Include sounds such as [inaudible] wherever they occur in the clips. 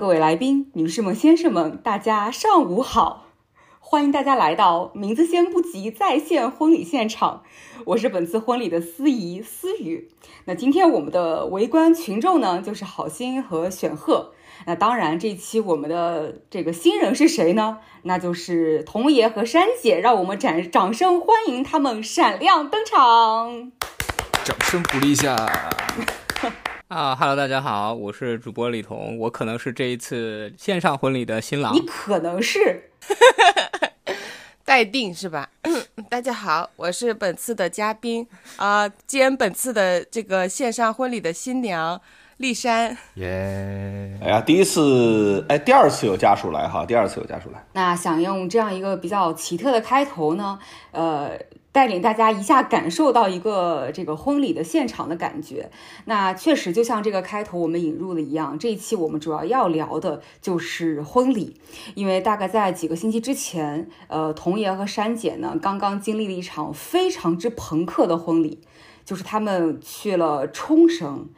各位来宾、女士们、先生们，大家上午好！欢迎大家来到名字先不急在线婚礼现场，我是本次婚礼的司仪思雨。那今天我们的围观群众呢，就是好心和选赫。那当然，这期我们的这个新人是谁呢？那就是童爷和珊姐，让我们掌掌声欢迎他们闪亮登场！掌声鼓励一下。啊哈喽，大家好，我是主播李彤，我可能是这一次线上婚礼的新郎。你可能是 [laughs] 待定是吧？[clears throat] 大家好，我是本次的嘉宾啊，兼本次的这个线上婚礼的新娘丽珊。耶！哎呀，第一次，哎，第二次有家属来哈，第二次有家属来。那想用这样一个比较奇特的开头呢，呃。带领大家一下感受到一个这个婚礼的现场的感觉。那确实就像这个开头我们引入的一样，这一期我们主要要聊的就是婚礼。因为大概在几个星期之前，呃，童爷和珊姐呢刚刚经历了一场非常之朋克的婚礼，就是他们去了冲绳，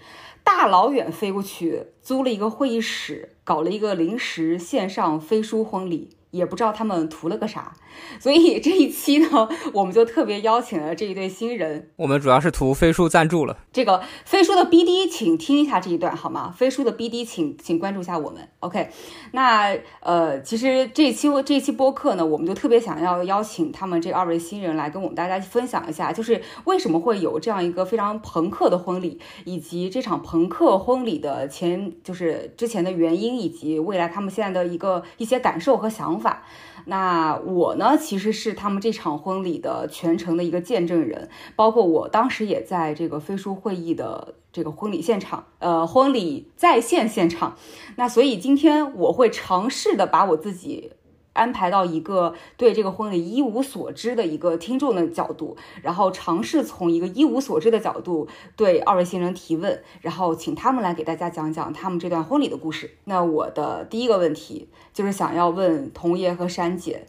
大老远飞过去，租了一个会议室，搞了一个临时线上飞书婚礼。也不知道他们图了个啥，所以这一期呢，我们就特别邀请了这一对新人。我们主要是图飞书赞助了。这个飞书的 BD，请听一下这一段好吗？飞书的 BD，请请关注一下我们。OK，那呃，其实这一期这一期播客呢，我们就特别想要邀请他们这二位新人来跟我们大家分享一下，就是为什么会有这样一个非常朋克的婚礼，以及这场朋克婚礼的前就是之前的原因，以及未来他们现在的一个一些感受和想法。那我呢，其实是他们这场婚礼的全程的一个见证人，包括我当时也在这个飞书会议的这个婚礼现场，呃，婚礼在线现场。那所以今天我会尝试的把我自己。安排到一个对这个婚礼一无所知的一个听众的角度，然后尝试从一个一无所知的角度对二位新人提问，然后请他们来给大家讲讲他们这段婚礼的故事。那我的第一个问题就是想要问童爷和珊姐，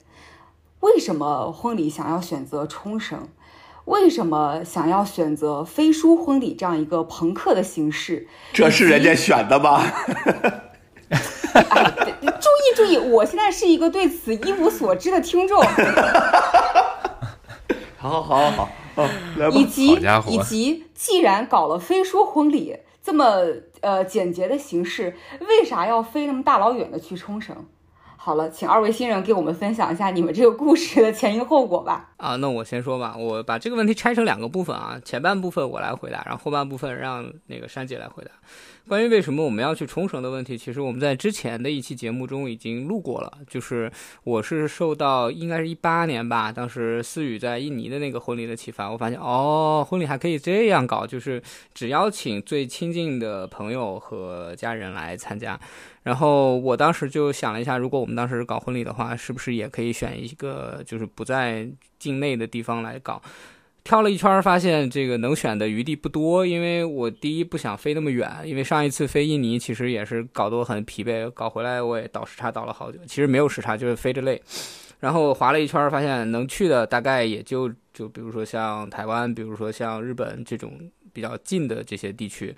为什么婚礼想要选择冲绳？为什么想要选择飞书婚礼这样一个朋克的形式？这是人家选的吗？注意注意，我现在是一个对此一无所知的听众。[laughs] 好，好，好，好，以及以及，既然搞了飞书婚礼这么呃简洁的形式，为啥要飞那么大老远的去冲绳？好了，请二位新人给我们分享一下你们这个故事的前因后果吧。啊，那我先说吧，我把这个问题拆成两个部分啊，前半部分我来回答，然后后半部分让那个珊姐来回答。关于为什么我们要去冲绳的问题，其实我们在之前的一期节目中已经录过了。就是我是受到应该是一八年吧，当时思雨在印尼的那个婚礼的启发，我发现哦，婚礼还可以这样搞，就是只邀请最亲近的朋友和家人来参加。然后我当时就想了一下，如果我们当时搞婚礼的话，是不是也可以选一个就是不在境内的地方来搞？挑了一圈，发现这个能选的余地不多，因为我第一不想飞那么远，因为上一次飞印尼其实也是搞得我很疲惫，搞回来我也倒时差倒了好久，其实没有时差，就是飞着累。然后划了一圈，发现能去的大概也就就比如说像台湾，比如说像日本这种比较近的这些地区。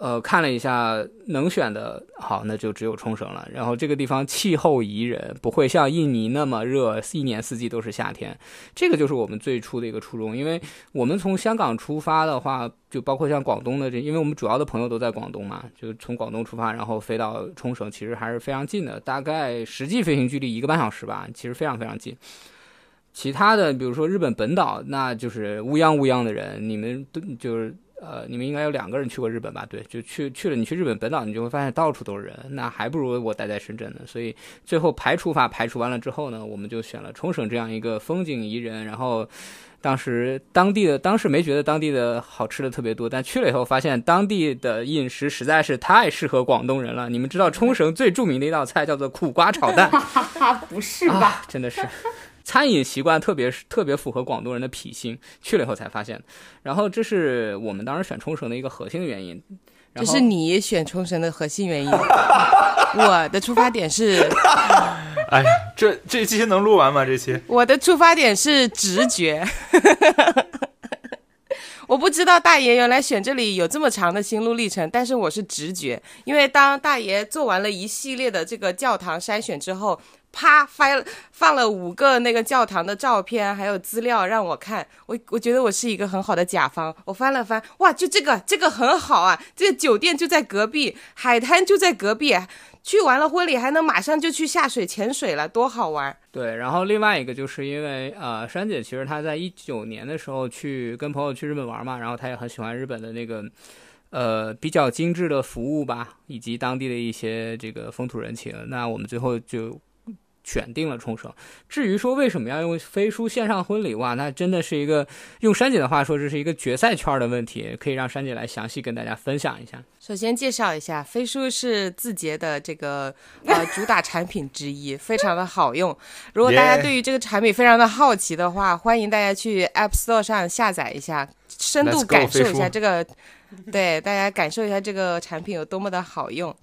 呃，看了一下能选的，好，那就只有冲绳了。然后这个地方气候宜人，不会像印尼那么热，一年四季都是夏天。这个就是我们最初的一个初衷。因为我们从香港出发的话，就包括像广东的这，因为我们主要的朋友都在广东嘛，就从广东出发，然后飞到冲绳，其实还是非常近的，大概实际飞行距离一个半小时吧，其实非常非常近。其他的，比如说日本本岛，那就是乌泱乌泱的人，你们都就是。呃，你们应该有两个人去过日本吧？对，就去去了。你去日本本岛，你就会发现到处都是人，那还不如我待在深圳呢。所以最后排除法排除完了之后呢，我们就选了冲绳这样一个风景宜人。然后当时当地的当时没觉得当地的好吃的特别多，但去了以后发现当地的饮食实在是太适合广东人了。你们知道冲绳最著名的一道菜叫做苦瓜炒蛋？[laughs] 不是吧？真的是。餐饮习惯特别特别符合广东人的脾性，去了以后才发现。然后这是我们当时选冲绳的一个核心的原因。这是你选冲绳的核心原因。[laughs] 我的出发点是，[laughs] 哎，这这期能录完吗？这期我的出发点是直觉。[laughs] 我不知道大爷原来选这里有这么长的心路历程，但是我是直觉，因为当大爷做完了一系列的这个教堂筛选之后。啪，发放了五个那个教堂的照片，还有资料让我看。我我觉得我是一个很好的甲方。我翻了翻，哇，就这个，这个很好啊！这个酒店就在隔壁，海滩就在隔壁，去完了婚礼还能马上就去下水潜水了，多好玩！对，然后另外一个就是因为呃，珊姐其实她在一九年的时候去跟朋友去日本玩嘛，然后她也很喜欢日本的那个呃比较精致的服务吧，以及当地的一些这个风土人情。那我们最后就。选定了冲绳。至于说为什么要用飞书线上婚礼，哇，那真的是一个用珊姐的话说，这是一个决赛圈的问题，可以让珊姐来详细跟大家分享一下。首先介绍一下，飞书是字节的这个呃主打产品之一，非常的好用。[laughs] 如果大家对于这个产品非常的好奇的话，欢迎大家去 App Store 上下载一下，深度感受一下这个，对大家感受一下这个产品有多么的好用。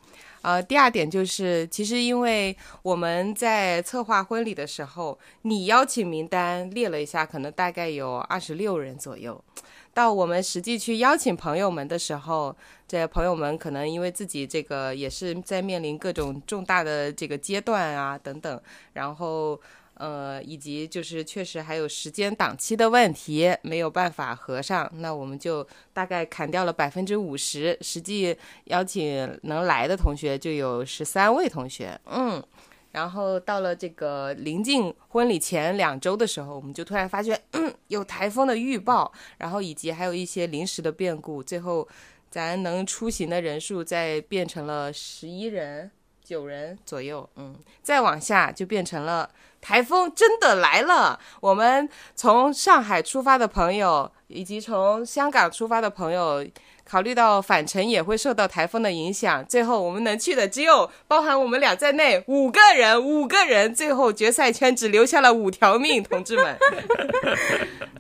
呃，第二点就是，其实因为我们在策划婚礼的时候，你邀请名单列了一下，可能大概有二十六人左右。到我们实际去邀请朋友们的时候，这朋友们可能因为自己这个也是在面临各种重大的这个阶段啊等等，然后。呃，以及就是确实还有时间档期的问题，没有办法合上，那我们就大概砍掉了百分之五十，实际邀请能来的同学就有十三位同学，嗯，然后到了这个临近婚礼前两周的时候，我们就突然发现，嗯，有台风的预报，然后以及还有一些临时的变故，最后咱能出行的人数再变成了十一人、九人左右，嗯，再往下就变成了。台风真的来了！我们从上海出发的朋友，以及从香港出发的朋友，考虑到返程也会受到台风的影响，最后我们能去的只有包含我们俩在内五个人，五个人，最后决赛圈只留下了五条命，同志们。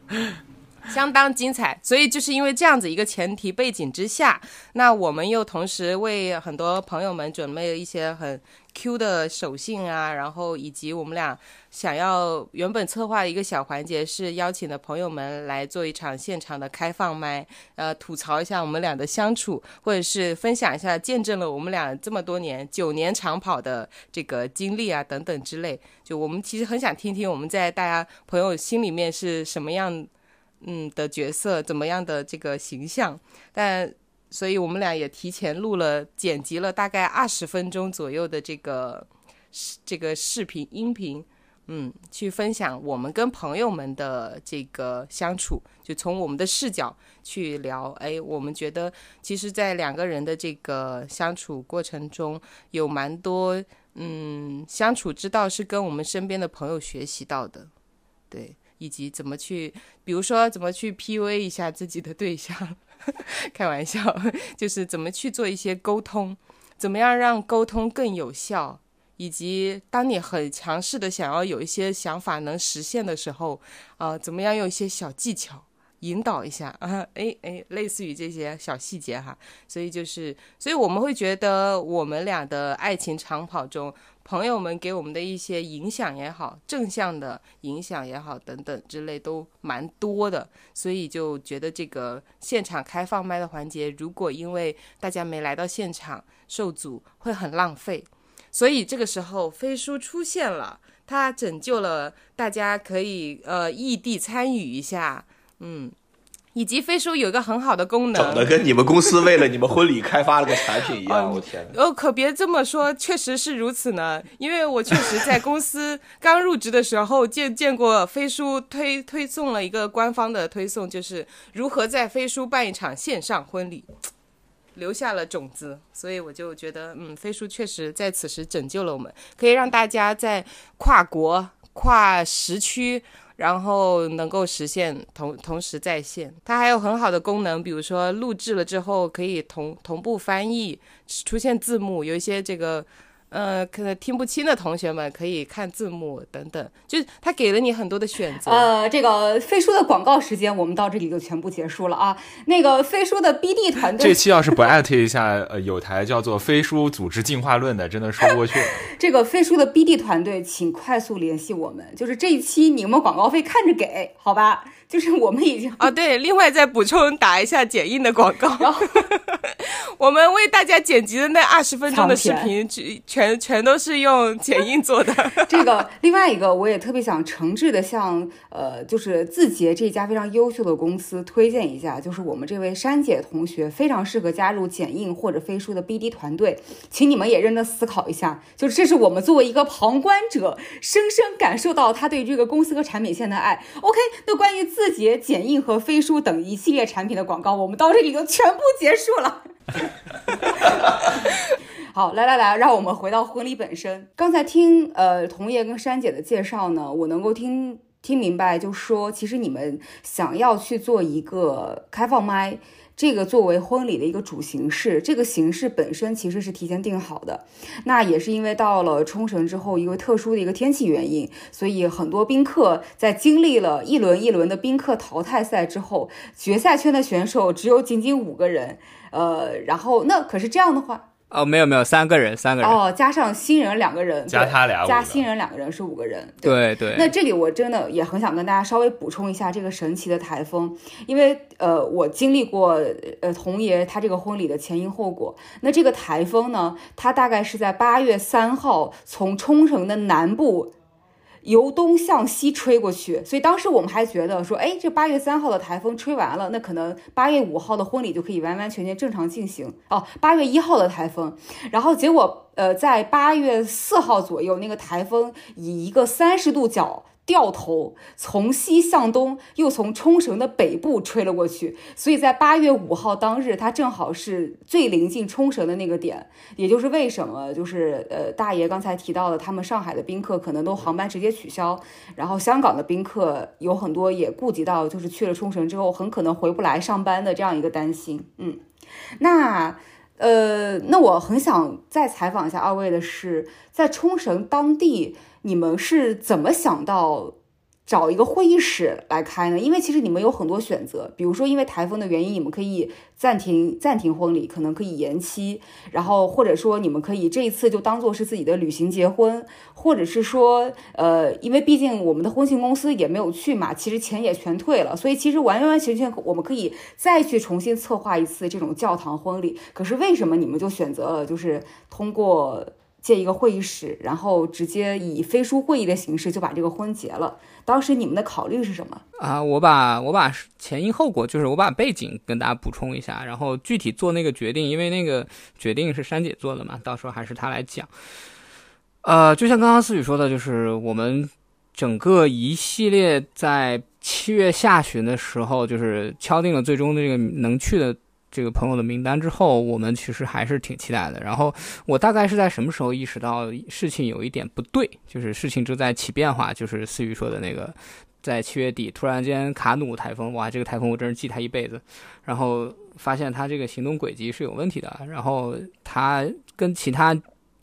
[laughs] 相当精彩，所以就是因为这样子一个前提背景之下，那我们又同时为很多朋友们准备了一些很 Q 的手信啊，然后以及我们俩想要原本策划的一个小环节是邀请的朋友们来做一场现场的开放麦，呃，吐槽一下我们俩的相处，或者是分享一下见证了我们俩这么多年九年长跑的这个经历啊等等之类。就我们其实很想听听我们在大家朋友心里面是什么样。嗯的角色怎么样的这个形象，但所以我们俩也提前录了剪辑了大概二十分钟左右的这个这个视频音频，嗯，去分享我们跟朋友们的这个相处，就从我们的视角去聊。哎，我们觉得其实，在两个人的这个相处过程中，有蛮多嗯相处之道是跟我们身边的朋友学习到的，对。以及怎么去，比如说怎么去 PUA 一下自己的对象，[laughs] 开玩笑，就是怎么去做一些沟通，怎么样让沟通更有效，以及当你很强势的想要有一些想法能实现的时候，啊，怎么样用一些小技巧引导一下啊，哎哎，类似于这些小细节哈，所以就是，所以我们会觉得我们俩的爱情长跑中。朋友们给我们的一些影响也好，正向的影响也好，等等之类都蛮多的，所以就觉得这个现场开放麦的环节，如果因为大家没来到现场受阻，会很浪费。所以这个时候飞书出现了，它拯救了大家，可以呃异地参与一下，嗯。以及飞书有一个很好的功能，整的跟你们公司为了你们婚礼开发了个产品一样，我天！哦，可别这么说，确实是如此呢。因为我确实在公司 [laughs] 刚入职的时候见见过飞书推推送了一个官方的推送，就是如何在飞书办一场线上婚礼，留下了种子。所以我就觉得，嗯，飞书确实在此时拯救了我们，可以让大家在跨国、跨时区。然后能够实现同同时在线，它还有很好的功能，比如说录制了之后可以同同步翻译，出现字幕，有一些这个呃，可能听不清的同学们可以看字幕等等，就是他给了你很多的选择。呃，这个飞书的广告时间我们到这里就全部结束了啊。那个飞书的 BD 团队，这期要是不艾特一下，呃，有台叫做“飞书组织进化论”的，真的说不过去了。[laughs] 这个飞书的 BD 团队，请快速联系我们，就是这一期你们广告费看着给，好吧？就是我们已经啊，对，另外再补充打一下剪映的广告。然后 [laughs] 我们为大家剪辑的那二十分钟的视频，全全全都是用剪映做的。[laughs] 这个另外一个，我也特别想诚挚的向呃，就是字节这家非常优秀的公司推荐一下，就是我们这位珊姐同学非常适合加入剪映或者飞书的 BD 团队，请你们也认真思考一下，就是这是我们作为一个旁观者，深深感受到他对这个公司和产品线的爱。OK，那关于字节、剪映和飞书等一系列产品的广告，我们到这里就全部结束了。[laughs] 好，来来来，让我们回到婚礼本身。刚才听呃童爷跟珊姐的介绍呢，我能够听听明白，就说其实你们想要去做一个开放麦，这个作为婚礼的一个主形式，这个形式本身其实是提前定好的。那也是因为到了冲绳之后，一个特殊的一个天气原因，所以很多宾客在经历了一轮一轮的宾客淘汰赛之后，决赛圈的选手只有仅仅五个人。呃，然后那可是这样的话，哦，没有没有，三个人，三个人，哦，加上新人两个人，加他俩加新人两个人是五个人。对对。那这里我真的也很想跟大家稍微补充一下这个神奇的台风，因为呃，我经历过呃童爷他这个婚礼的前因后果。那这个台风呢，它大概是在八月三号从冲绳的南部。由东向西吹过去，所以当时我们还觉得说，哎，这八月三号的台风吹完了，那可能八月五号的婚礼就可以完完全全正常进行。哦，八月一号的台风，然后结果呃，在八月四号左右，那个台风以一个三十度角。掉头从西向东，又从冲绳的北部吹了过去，所以在八月五号当日，它正好是最临近冲绳的那个点，也就是为什么就是呃大爷刚才提到的，他们上海的宾客可能都航班直接取消，然后香港的宾客有很多也顾及到就是去了冲绳之后很可能回不来上班的这样一个担心，嗯，那。呃，那我很想再采访一下二位的是，在冲绳当地，你们是怎么想到找一个会议室来开呢？因为其实你们有很多选择，比如说因为台风的原因，你们可以暂停暂停婚礼，可能可以延期，然后或者说你们可以这一次就当做是自己的旅行结婚，或者是说，呃，因为毕竟我们的婚庆公司也没有去嘛，其实钱也全退了，所以其实完完全全我们可以再去重新策划一次这种教堂婚礼。可是为什么你们就选择了就是通过？借一个会议室，然后直接以飞书会议的形式就把这个婚结了。当时你们的考虑是什么？啊，我把我把前因后果，就是我把背景跟大家补充一下，然后具体做那个决定，因为那个决定是珊姐做的嘛，到时候还是她来讲。呃，就像刚刚思雨说的，就是我们整个一系列在七月下旬的时候，就是敲定了最终的这个能去的这个朋友的名单之后，我们其实还是挺期待的。然后我大概是在什么时候意识到事情有一点不对，就是事情正在起变化，就是思雨说的那个。在七月底突然间卡努台风，哇，这个台风我真是记他一辈子。然后发现他这个行动轨迹是有问题的，然后他跟其他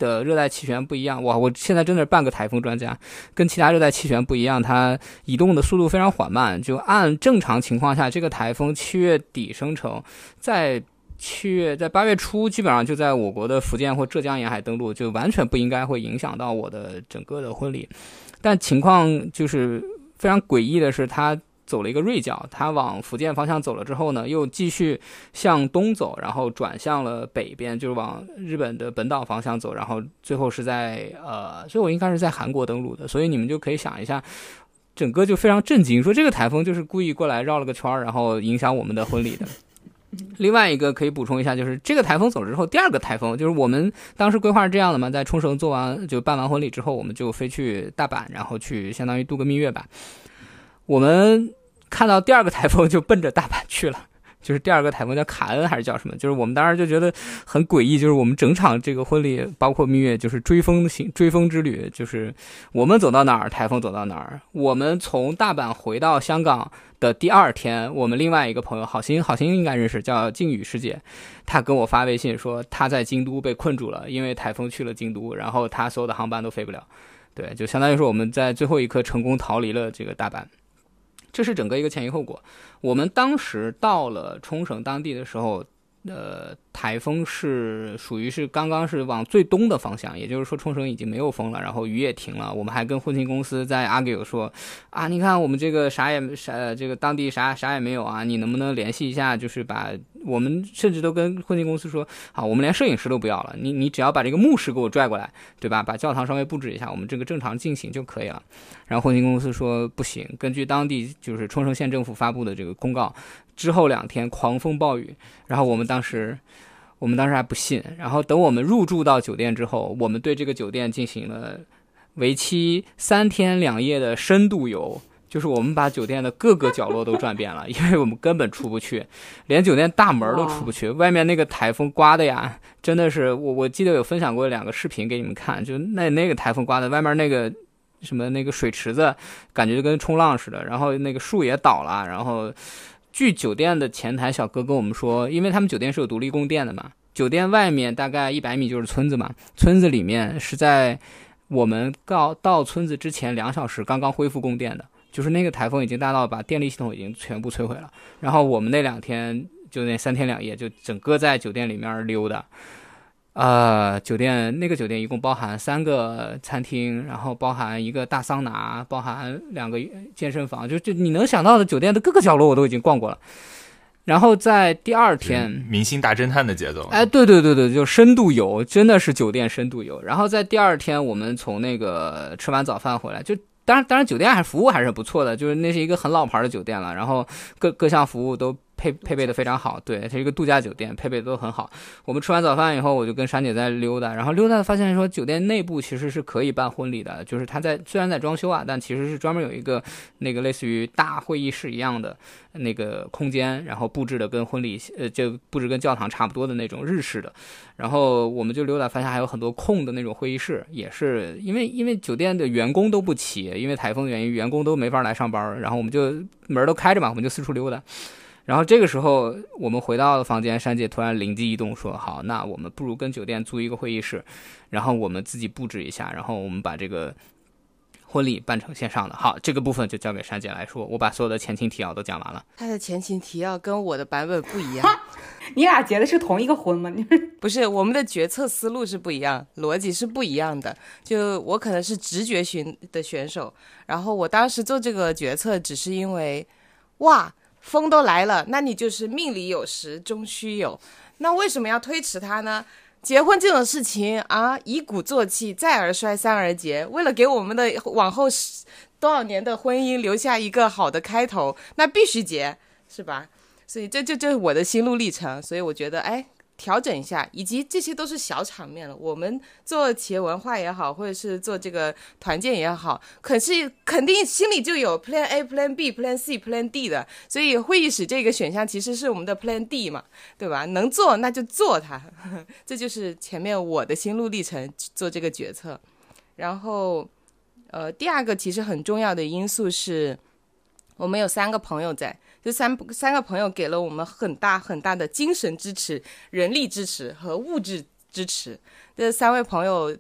的热带气旋不一样，哇，我现在真的是半个台风专家，跟其他热带气旋不一样，它移动的速度非常缓慢。就按正常情况下，这个台风七月底生成，在七月在八月初基本上就在我国的福建或浙江沿海登陆，就完全不应该会影响到我的整个的婚礼。但情况就是。非常诡异的是，它走了一个锐角，他往福建方向走了之后呢，又继续向东走，然后转向了北边，就是往日本的本岛方向走，然后最后是在呃，最后应该是在韩国登陆的。所以你们就可以想一下，整个就非常震惊，说这个台风就是故意过来绕了个圈儿，然后影响我们的婚礼的。[laughs] 另外一个可以补充一下，就是这个台风走了之后，第二个台风就是我们当时规划是这样的嘛，在冲绳做完就办完婚礼之后，我们就飞去大阪，然后去相当于度个蜜月吧。我们看到第二个台风就奔着大阪去了，[laughs] 就是第二个台风叫卡恩还是叫什么？就是我们当时就觉得很诡异，就是我们整场这个婚礼，包括蜜月，就是追风行追风之旅，就是我们走到哪儿，台风走到哪儿。我们从大阪回到香港的第二天，我们另外一个朋友好心好心应该认识，叫靖宇师姐，她跟我发微信说她在京都被困住了，因为台风去了京都，然后她所有的航班都飞不了。对，就相当于说我们在最后一刻成功逃离了这个大阪。这是整个一个前因后果。我们当时到了冲绳当地的时候，呃，台风是属于是刚刚是往最东的方向，也就是说冲绳已经没有风了，然后雨也停了。我们还跟婚庆公司在 argue 说，啊，你看我们这个啥也啥，这个当地啥啥也没有啊，你能不能联系一下，就是把我们甚至都跟婚庆公司说，好，我们连摄影师都不要了，你你只要把这个牧师给我拽过来，对吧？把教堂稍微布置一下，我们这个正常进行就可以了。然后婚庆公司说不行，根据当地就是冲绳县政府发布的这个公告。之后两天狂风暴雨，然后我们当时，我们当时还不信。然后等我们入住到酒店之后，我们对这个酒店进行了为期三天两夜的深度游，就是我们把酒店的各个角落都转遍了，[laughs] 因为我们根本出不去，连酒店大门都出不去。外面那个台风刮的呀，真的是我我记得有分享过两个视频给你们看，就那那个台风刮的，外面那个什么那个水池子，感觉就跟冲浪似的，然后那个树也倒了，然后。据酒店的前台小哥跟我们说，因为他们酒店是有独立供电的嘛，酒店外面大概一百米就是村子嘛，村子里面是在我们到到村子之前两小时刚刚恢复供电的，就是那个台风已经大到把电力系统已经全部摧毁了。然后我们那两天就那三天两夜就整个在酒店里面溜达。呃，酒店那个酒店一共包含三个餐厅，然后包含一个大桑拿，包含两个健身房，就就你能想到的酒店的各个角落我都已经逛过了。然后在第二天，明星大侦探的节奏，哎，对对对对，就深度游，真的是酒店深度游。然后在第二天，我们从那个吃完早饭回来，就当然当然酒店还服务还是不错的，就是那是一个很老牌的酒店了，然后各各项服务都。配配备的非常好，对，它是一个度假酒店，配备的都很好。我们吃完早饭以后，我就跟珊姐在溜达，然后溜达发现说，酒店内部其实是可以办婚礼的，就是它在虽然在装修啊，但其实是专门有一个那个类似于大会议室一样的那个空间，然后布置的跟婚礼呃就布置跟教堂差不多的那种日式的。然后我们就溜达发现还有很多空的那种会议室，也是因为因为酒店的员工都不齐，因为台风原因，员工都没法来上班，然后我们就门都开着嘛，我们就四处溜达。然后这个时候，我们回到了房间，珊姐突然灵机一动说：“好，那我们不如跟酒店租一个会议室，然后我们自己布置一下，然后我们把这个婚礼办成线上的。”好，这个部分就交给珊姐来说，我把所有的前情提要都讲完了。他的前情提要跟我的版本不一样，[laughs] 你俩结的是同一个婚吗？你 [laughs] 不是，我们的决策思路是不一样，逻辑是不一样的。就我可能是直觉型的选手，然后我当时做这个决策，只是因为，哇。风都来了，那你就是命里有时终须有。那为什么要推迟它呢？结婚这种事情啊，以鼓作气，再而衰，三而竭。为了给我们的往后多少年的婚姻留下一个好的开头，那必须结，是吧？所以这这这是我的心路历程。所以我觉得，哎。调整一下，以及这些都是小场面了。我们做企业文化也好，或者是做这个团建也好，可是肯定心里就有 Plan A、Plan B、Plan C、Plan D 的。所以会议室这个选项其实是我们的 Plan D 嘛，对吧？能做那就做它，[laughs] 这就是前面我的心路历程做这个决策。然后，呃，第二个其实很重要的因素是，我们有三个朋友在。这三三个朋友给了我们很大很大的精神支持、人力支持和物质支持。这三位朋友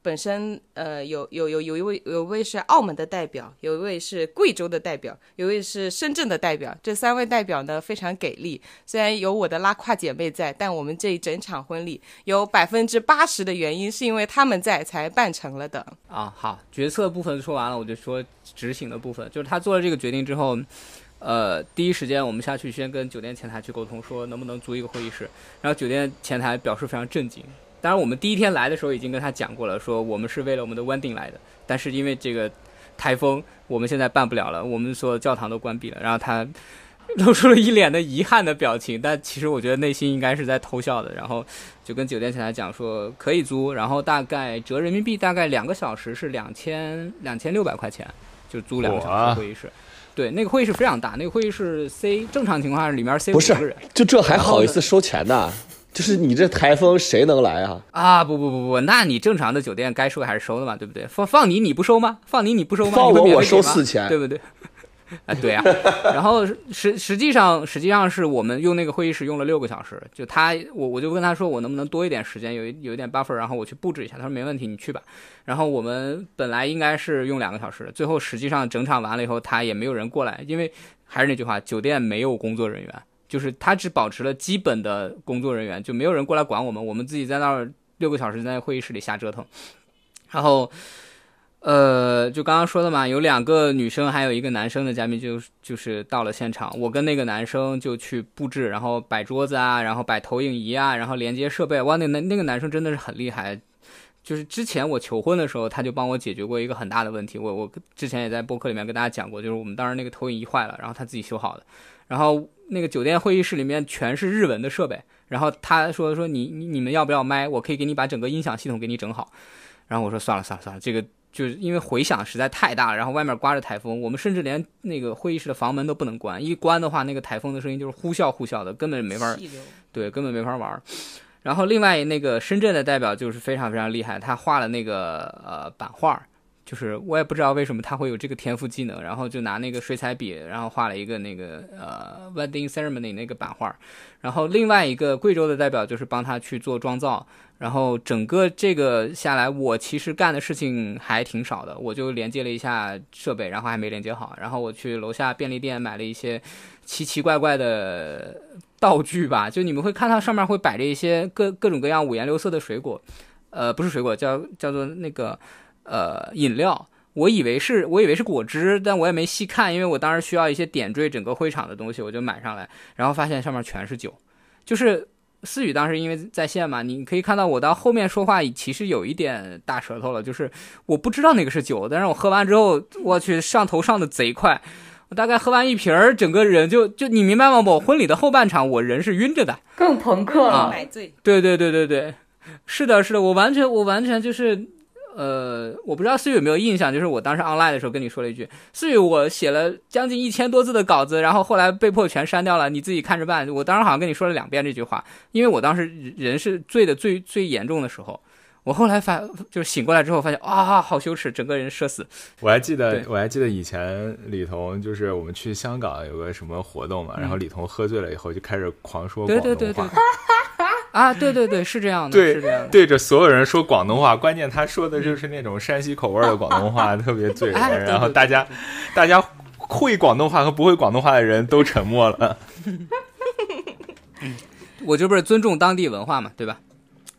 本身，呃，有有有有一位有一位是澳门的代表，有一位是贵州的代表，有一位是深圳的代表。这三位代表呢非常给力，虽然有我的拉胯姐妹在，但我们这一整场婚礼有百分之八十的原因是因为他们在才办成了的。啊，好，决策部分说完了，我就说执行的部分，就是他做了这个决定之后。呃，第一时间我们下去先跟酒店前台去沟通，说能不能租一个会议室。然后酒店前台表示非常震惊。当然，我们第一天来的时候已经跟他讲过了，说我们是为了我们的 wedding 来的，但是因为这个台风，我们现在办不了了，我们所有教堂都关闭了。然后他露出了一脸的遗憾的表情，但其实我觉得内心应该是在偷笑的。然后就跟酒店前台讲说可以租，然后大概折人民币大概两个小时是两千两千六百块钱，就租两个小时会议室。对，那个会议室非常大，那个会议室 C 正常情况下里面 C 不是五个人就这还好意思收钱呢？就是你这台风谁能来啊？啊！不不不不，那你正常的酒店该收还是收的嘛，对不对？放放你你不收吗？放你你不收吗？放我我收免费给吗4000对不对？啊，[laughs] 对呀、然后实实际上实际上是我们用那个会议室用了六个小时，就他我我就跟他说我能不能多一点时间，有有一点 buffer，然后我去布置一下。他说没问题，你去吧。然后我们本来应该是用两个小时，最后实际上整场完了以后，他也没有人过来，因为还是那句话，酒店没有工作人员，就是他只保持了基本的工作人员，就没有人过来管我们，我们自己在那儿六个小时在会议室里瞎折腾。然后，呃，就刚刚说的嘛，有两个女生，还有一个男生的嘉宾就就是到了现场，我跟那个男生就去布置，然后摆桌子啊，然后摆投影仪啊，然后连接设备。哇，那那那个男生真的是很厉害。就是之前我求婚的时候，他就帮我解决过一个很大的问题。我我之前也在播客里面跟大家讲过，就是我们当时那个投影仪坏了，然后他自己修好的。然后那个酒店会议室里面全是日文的设备，然后他说说你你你们要不要麦？我可以给你把整个音响系统给你整好。然后我说算了算了算了，这个就是因为回响实在太大了，然后外面刮着台风，我们甚至连那个会议室的房门都不能关，一关的话，那个台风的声音就是呼啸呼啸的，根本没法对，根本没法玩。然后另外那个深圳的代表就是非常非常厉害，他画了那个呃版画，就是我也不知道为什么他会有这个天赋技能，然后就拿那个水彩笔，然后画了一个那个呃 wedding ceremony 那个版画。然后另外一个贵州的代表就是帮他去做妆造，然后整个这个下来，我其实干的事情还挺少的，我就连接了一下设备，然后还没连接好，然后我去楼下便利店买了一些奇奇怪怪的道具吧，就你们会看到上面会摆着一些各各种各样五颜六色的水果，呃，不是水果，叫叫做那个呃饮料。我以为是，我以为是果汁，但我也没细看，因为我当时需要一些点缀整个会场的东西，我就买上来，然后发现上面全是酒，就是思雨当时因为在线嘛，你可以看到我到后面说话其实有一点大舌头了，就是我不知道那个是酒，但是我喝完之后，我去上头上的贼快，我大概喝完一瓶儿，整个人就就你明白吗？我婚礼的后半场我人是晕着的，更朋克啊了。买醉，对对对对对，是的，是的，我完全我完全就是，呃，我不知道思雨有没有印象，就是我当时 online 的时候跟你说了一句，思雨，我写了将近一千多字的稿子，然后后来被迫全删掉了，你自己看着办。我当时好像跟你说了两遍这句话，因为我当时人是醉的最最严重的时候。我后来发就是醒过来之后发现啊，好羞耻，整个人社死。我还记得，我还记得以前李彤就是我们去香港有个什么活动嘛，然后李彤喝醉了以后就开始狂说对广东话，对对对，啊，对对对，是这样的，对是这样的。对着所有人说广东话，关键他说的就是那种山西口味的广东话，[laughs] 特别醉人。哎对对然后大家，大家会广东话和不会广东话的人都沉默了。[laughs] 我这不是尊重当地文化嘛，对吧？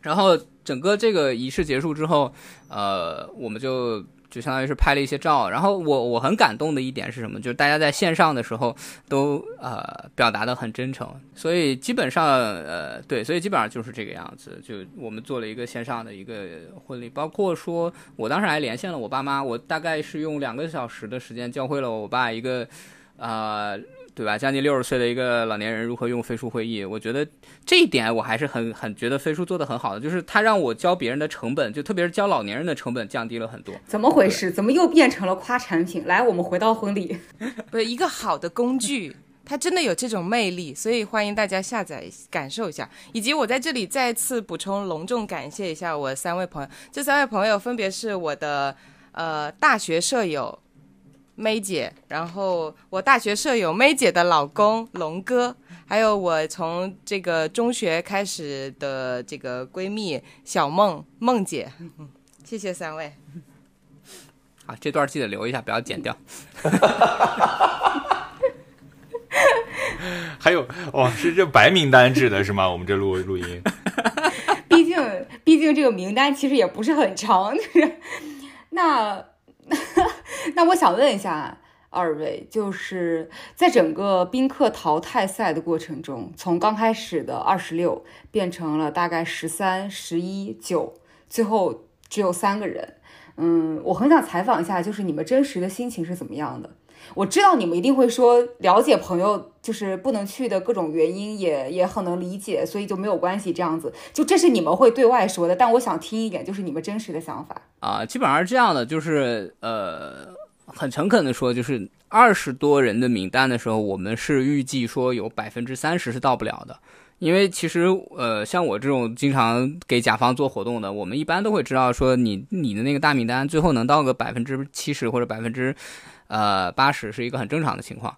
然后整个这个仪式结束之后，呃，我们就就相当于是拍了一些照。然后我我很感动的一点是什么？就是大家在线上的时候都呃表达的很真诚，所以基本上呃对，所以基本上就是这个样子。就我们做了一个线上的一个婚礼，包括说我当时还连线了我爸妈，我大概是用两个小时的时间教会了我爸一个呃。对吧？将近六十岁的一个老年人如何用飞书会议？我觉得这一点我还是很很觉得飞书做的很好的，就是它让我教别人的成本，就特别是教老年人的成本降低了很多。怎么回事？怎么又变成了夸产品？来，我们回到婚礼。不是一个好的工具，它真的有这种魅力，所以欢迎大家下载感受一下。以及我在这里再次补充，隆重感谢一下我三位朋友，这三位朋友分别是我的呃大学舍友。May 姐，然后我大学舍友 May 姐的老公龙哥，还有我从这个中学开始的这个闺蜜小梦梦姐，谢谢三位。啊，这段记得留一下，不要剪掉。[laughs] 还有哦，是这白名单制的是吗？我们这录录音，[laughs] 毕竟，毕竟这个名单其实也不是很长，就是那那我想问一下二位，就是在整个宾客淘汰赛的过程中，从刚开始的二十六变成了大概十三、十一、九，最后只有三个人。嗯，我很想采访一下，就是你们真实的心情是怎么样的？我知道你们一定会说，了解朋友就是不能去的各种原因也也很能理解，所以就没有关系这样子。就这是你们会对外说的，但我想听一点，就是你们真实的想法。啊，基本上是这样的，就是呃，很诚恳的说，就是二十多人的名单的时候，我们是预计说有百分之三十是到不了的。因为其实，呃，像我这种经常给甲方做活动的，我们一般都会知道说，你你的那个大名单最后能到个百分之七十或者百分之，呃八十是一个很正常的情况。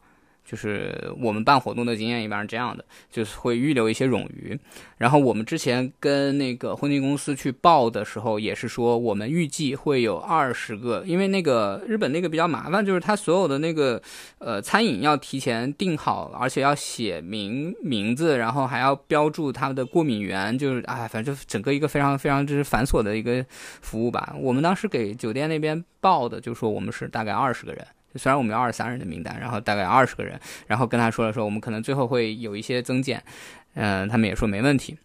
就是我们办活动的经验一般是这样的，就是会预留一些冗余。然后我们之前跟那个婚庆公司去报的时候，也是说我们预计会有二十个，因为那个日本那个比较麻烦，就是他所有的那个呃餐饮要提前订好，而且要写明名字，然后还要标注他们的过敏源，就是哎，反正整个一个非常非常之繁琐的一个服务吧。我们当时给酒店那边报的，就说我们是大概二十个人。虽然我们有二十三人的名单，然后大概二十个人，然后跟他说了说我们可能最后会有一些增减，嗯，他们也说没问题。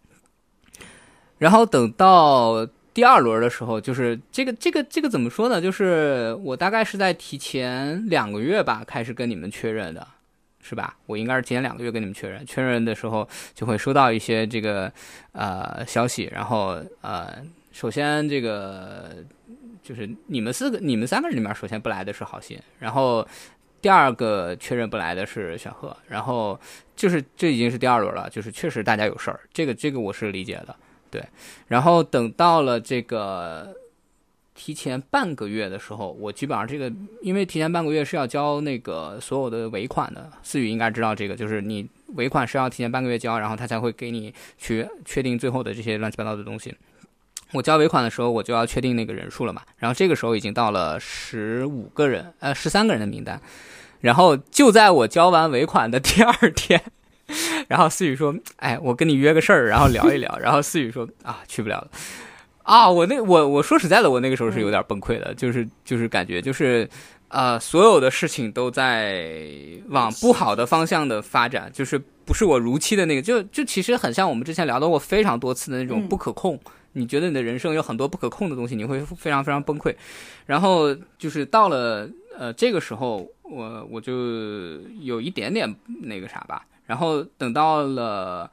然后等到第二轮的时候，就是这个这个这个怎么说呢？就是我大概是在提前两个月吧开始跟你们确认的，是吧？我应该是提前两个月跟你们确认，确认的时候就会收到一些这个呃消息，然后呃，首先这个。就是你们四个、你们三个人里面，首先不来的是好心，然后第二个确认不来的是选赫，然后就是这已经是第二轮了，就是确实大家有事儿，这个这个我是理解的，对。然后等到了这个提前半个月的时候，我基本上这个，因为提前半个月是要交那个所有的尾款的，思雨应该知道这个，就是你尾款是要提前半个月交，然后他才会给你去确定最后的这些乱七八糟的东西。我交尾款的时候，我就要确定那个人数了嘛。然后这个时候已经到了十五个人，呃，十三个人的名单。然后就在我交完尾款的 [laughs] 第二天，然后思雨说：“哎，我跟你约个事儿，然后聊一聊。”然后思雨说：“啊，去不了了。”啊，我那我我说实在的，我那个时候是有点崩溃的，就是就是感觉就是，呃，所有的事情都在往不好的方向的发展，就是不是我如期的那个，就就其实很像我们之前聊到过非常多次的那种不可控。你觉得你的人生有很多不可控的东西，你会非常非常崩溃。然后就是到了呃这个时候，我我就有一点点那个啥吧。然后等到了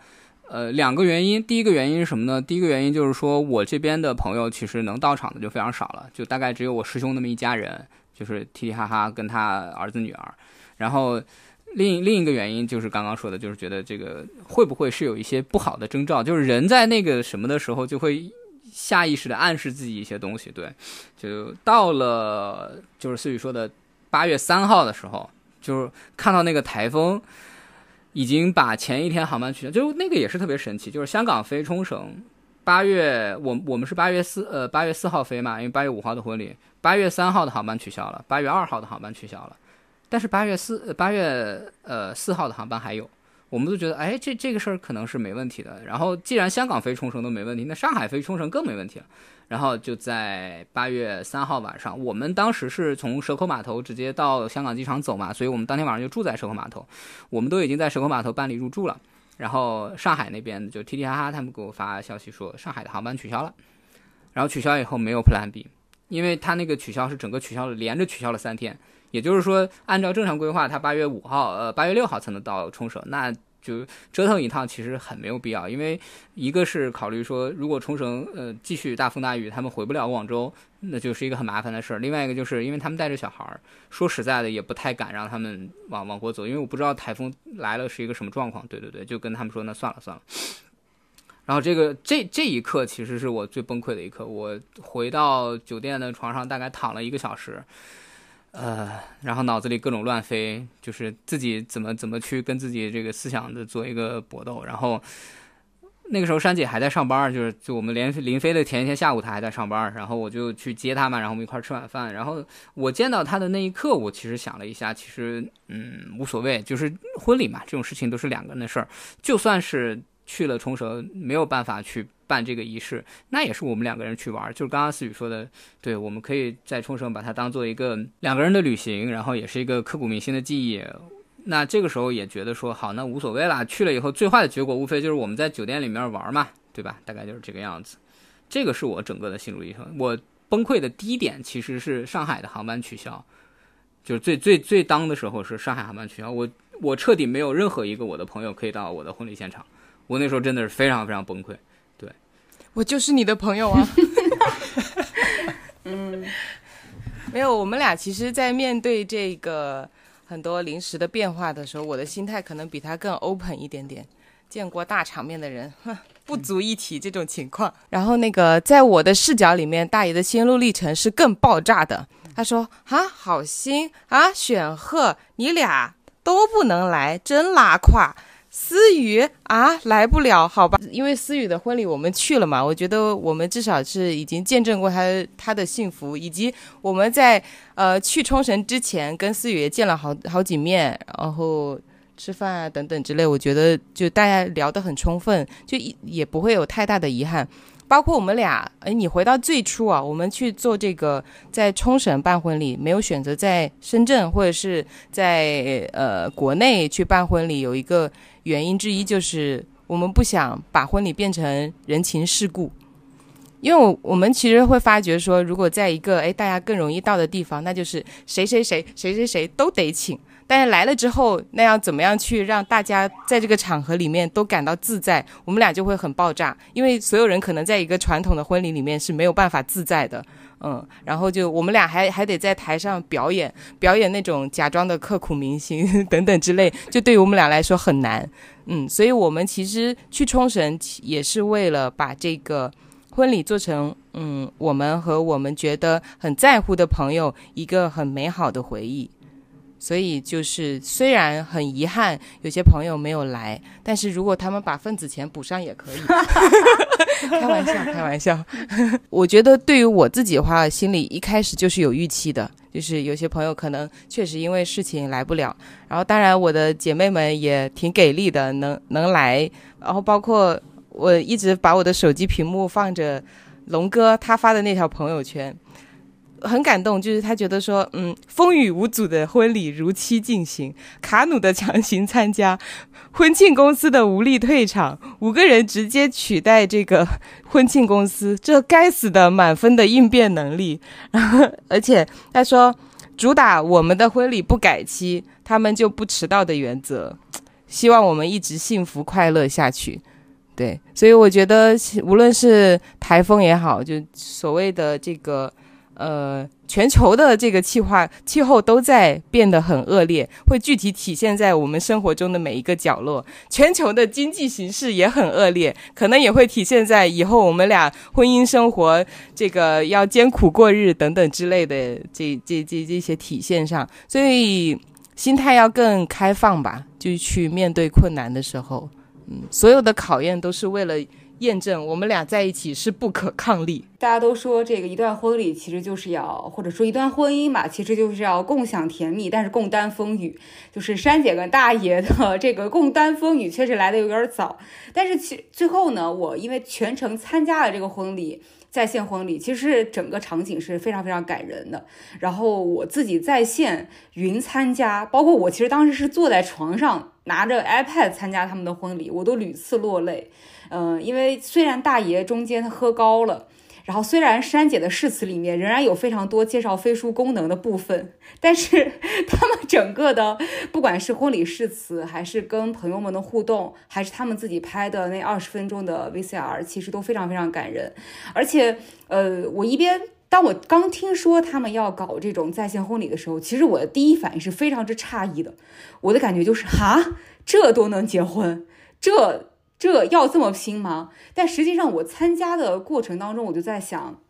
呃两个原因，第一个原因是什么呢？第一个原因就是说我这边的朋友其实能到场的就非常少了，就大概只有我师兄那么一家人，就是嘻嘻哈哈跟他儿子女儿，然后。另另一个原因就是刚刚说的，就是觉得这个会不会是有一些不好的征兆？就是人在那个什么的时候，就会下意识的暗示自己一些东西。对，就到了就是思雨说的八月三号的时候，就是看到那个台风已经把前一天航班取消，就那个也是特别神奇。就是香港飞冲绳，八月我我们是八月四呃八月四号飞嘛，因为八月五号的婚礼，八月三号的航班取消了，八月二号的航班取消了。但是八月四八月呃四号的航班还有，我们都觉得哎这这个事儿可能是没问题的。然后既然香港飞冲绳都没问题，那上海飞冲绳更没问题了。然后就在八月三号晚上，我们当时是从蛇口码头直接到香港机场走嘛，所以我们当天晚上就住在蛇口码头。我们都已经在蛇口码头办理入住了。然后上海那边就踢踢哈哈他们给我发消息说上海的航班取消了，然后取消以后没有 Plan B，因为他那个取消是整个取消了，连着取消了三天。也就是说，按照正常规划，他八月五号，呃，八月六号才能到冲绳，那就折腾一趟，其实很没有必要。因为一个是考虑说，如果冲绳呃继续大风大雨，他们回不了广州，那就是一个很麻烦的事儿。另外一个就是因为他们带着小孩儿，说实在的，也不太敢让他们往往国走，因为我不知道台风来了是一个什么状况。对对对，就跟他们说，那算了算了。然后这个这这一刻其实是我最崩溃的一刻，我回到酒店的床上，大概躺了一个小时。呃，然后脑子里各种乱飞，就是自己怎么怎么去跟自己这个思想的做一个搏斗。然后那个时候，珊姐还在上班，就是就我们连临飞的前一天下午，她还在上班。然后我就去接她嘛，然后我们一块吃晚饭。然后我见到她的那一刻，我其实想了一下，其实嗯无所谓，就是婚礼嘛，这种事情都是两个人的事儿，就算是。去了冲绳没有办法去办这个仪式，那也是我们两个人去玩。就是刚刚思雨说的，对，我们可以在冲绳把它当做一个两个人的旅行，然后也是一个刻骨铭心的记忆。那这个时候也觉得说，好，那无所谓啦。去了以后，最坏的结果无非就是我们在酒店里面玩嘛，对吧？大概就是这个样子。这个是我整个的心路历程。我崩溃的第一点其实是上海的航班取消，就是最最最当的时候是上海航班取消。我我彻底没有任何一个我的朋友可以到我的婚礼现场。我那时候真的是非常非常崩溃，我就是你的朋友啊。嗯，没有，我们俩其实，在面对这个很多临时的变化的时候，我的心态可能比他更 open 一点点。见过大场面的人，哼，[laughs] 不足一提这种情况。然后那个，在我的视角里面，大爷的心路历程是更爆炸的。他说：“啊，好心啊，选赫，你俩都不能来，真拉胯。思雨啊，来不了，好吧？因为思雨的婚礼我们去了嘛，我觉得我们至少是已经见证过他他的幸福，以及我们在呃去冲绳之前跟思雨也见了好好几面，然后。”吃饭啊等等之类，我觉得就大家聊得很充分，就也不会有太大的遗憾。包括我们俩，哎，你回到最初啊，我们去做这个在冲绳办婚礼，没有选择在深圳或者是在呃国内去办婚礼，有一个原因之一就是我们不想把婚礼变成人情世故，因为我们其实会发觉说，如果在一个哎大家更容易到的地方，那就是谁谁谁谁谁谁都得请。但是来了之后，那要怎么样去让大家在这个场合里面都感到自在？我们俩就会很爆炸，因为所有人可能在一个传统的婚礼里面是没有办法自在的，嗯，然后就我们俩还还得在台上表演，表演那种假装的刻苦铭心 [laughs] 等等之类，就对于我们俩来说很难，嗯，所以我们其实去冲绳也是为了把这个婚礼做成，嗯，我们和我们觉得很在乎的朋友一个很美好的回忆。所以就是，虽然很遗憾有些朋友没有来，但是如果他们把份子钱补上也可以。[laughs] 开玩笑，开玩笑。[laughs] 我觉得对于我自己的话，心里一开始就是有预期的，就是有些朋友可能确实因为事情来不了。然后当然我的姐妹们也挺给力的，能能来。然后包括我一直把我的手机屏幕放着龙哥他发的那条朋友圈。很感动，就是他觉得说，嗯，风雨无阻的婚礼如期进行，卡努的强行参加，婚庆公司的无力退场，五个人直接取代这个婚庆公司，这该死的满分的应变能力。然后而且他说，主打我们的婚礼不改期，他们就不迟到的原则，希望我们一直幸福快乐下去。对，所以我觉得，无论是台风也好，就所谓的这个。呃，全球的这个气化气候都在变得很恶劣，会具体体现在我们生活中的每一个角落。全球的经济形势也很恶劣，可能也会体现在以后我们俩婚姻生活这个要艰苦过日等等之类的这这这这些体现上。所以心态要更开放吧，就去面对困难的时候，嗯，所有的考验都是为了。验证我们俩在一起是不可抗力。大家都说这个一段婚礼其实就是要，或者说一段婚姻吧，其实就是要共享甜蜜，但是共担风雨。就是珊姐跟大爷的这个共担风雨确实来的有点早，但是其最后呢，我因为全程参加了这个婚礼，在线婚礼，其实整个场景是非常非常感人的。然后我自己在线云参加，包括我其实当时是坐在床上拿着 iPad 参加他们的婚礼，我都屡次落泪。嗯，因为虽然大爷中间他喝高了，然后虽然珊姐的誓词里面仍然有非常多介绍飞书功能的部分，但是 [laughs] 他们整个的不管是婚礼誓词，还是跟朋友们的互动，还是他们自己拍的那二十分钟的 VCR，其实都非常非常感人。而且，呃，我一边当我刚听说他们要搞这种在线婚礼的时候，其实我的第一反应是非常之诧异的，我的感觉就是哈，这都能结婚，这。这要这么拼吗？但实际上，我参加的过程当中，我就在想，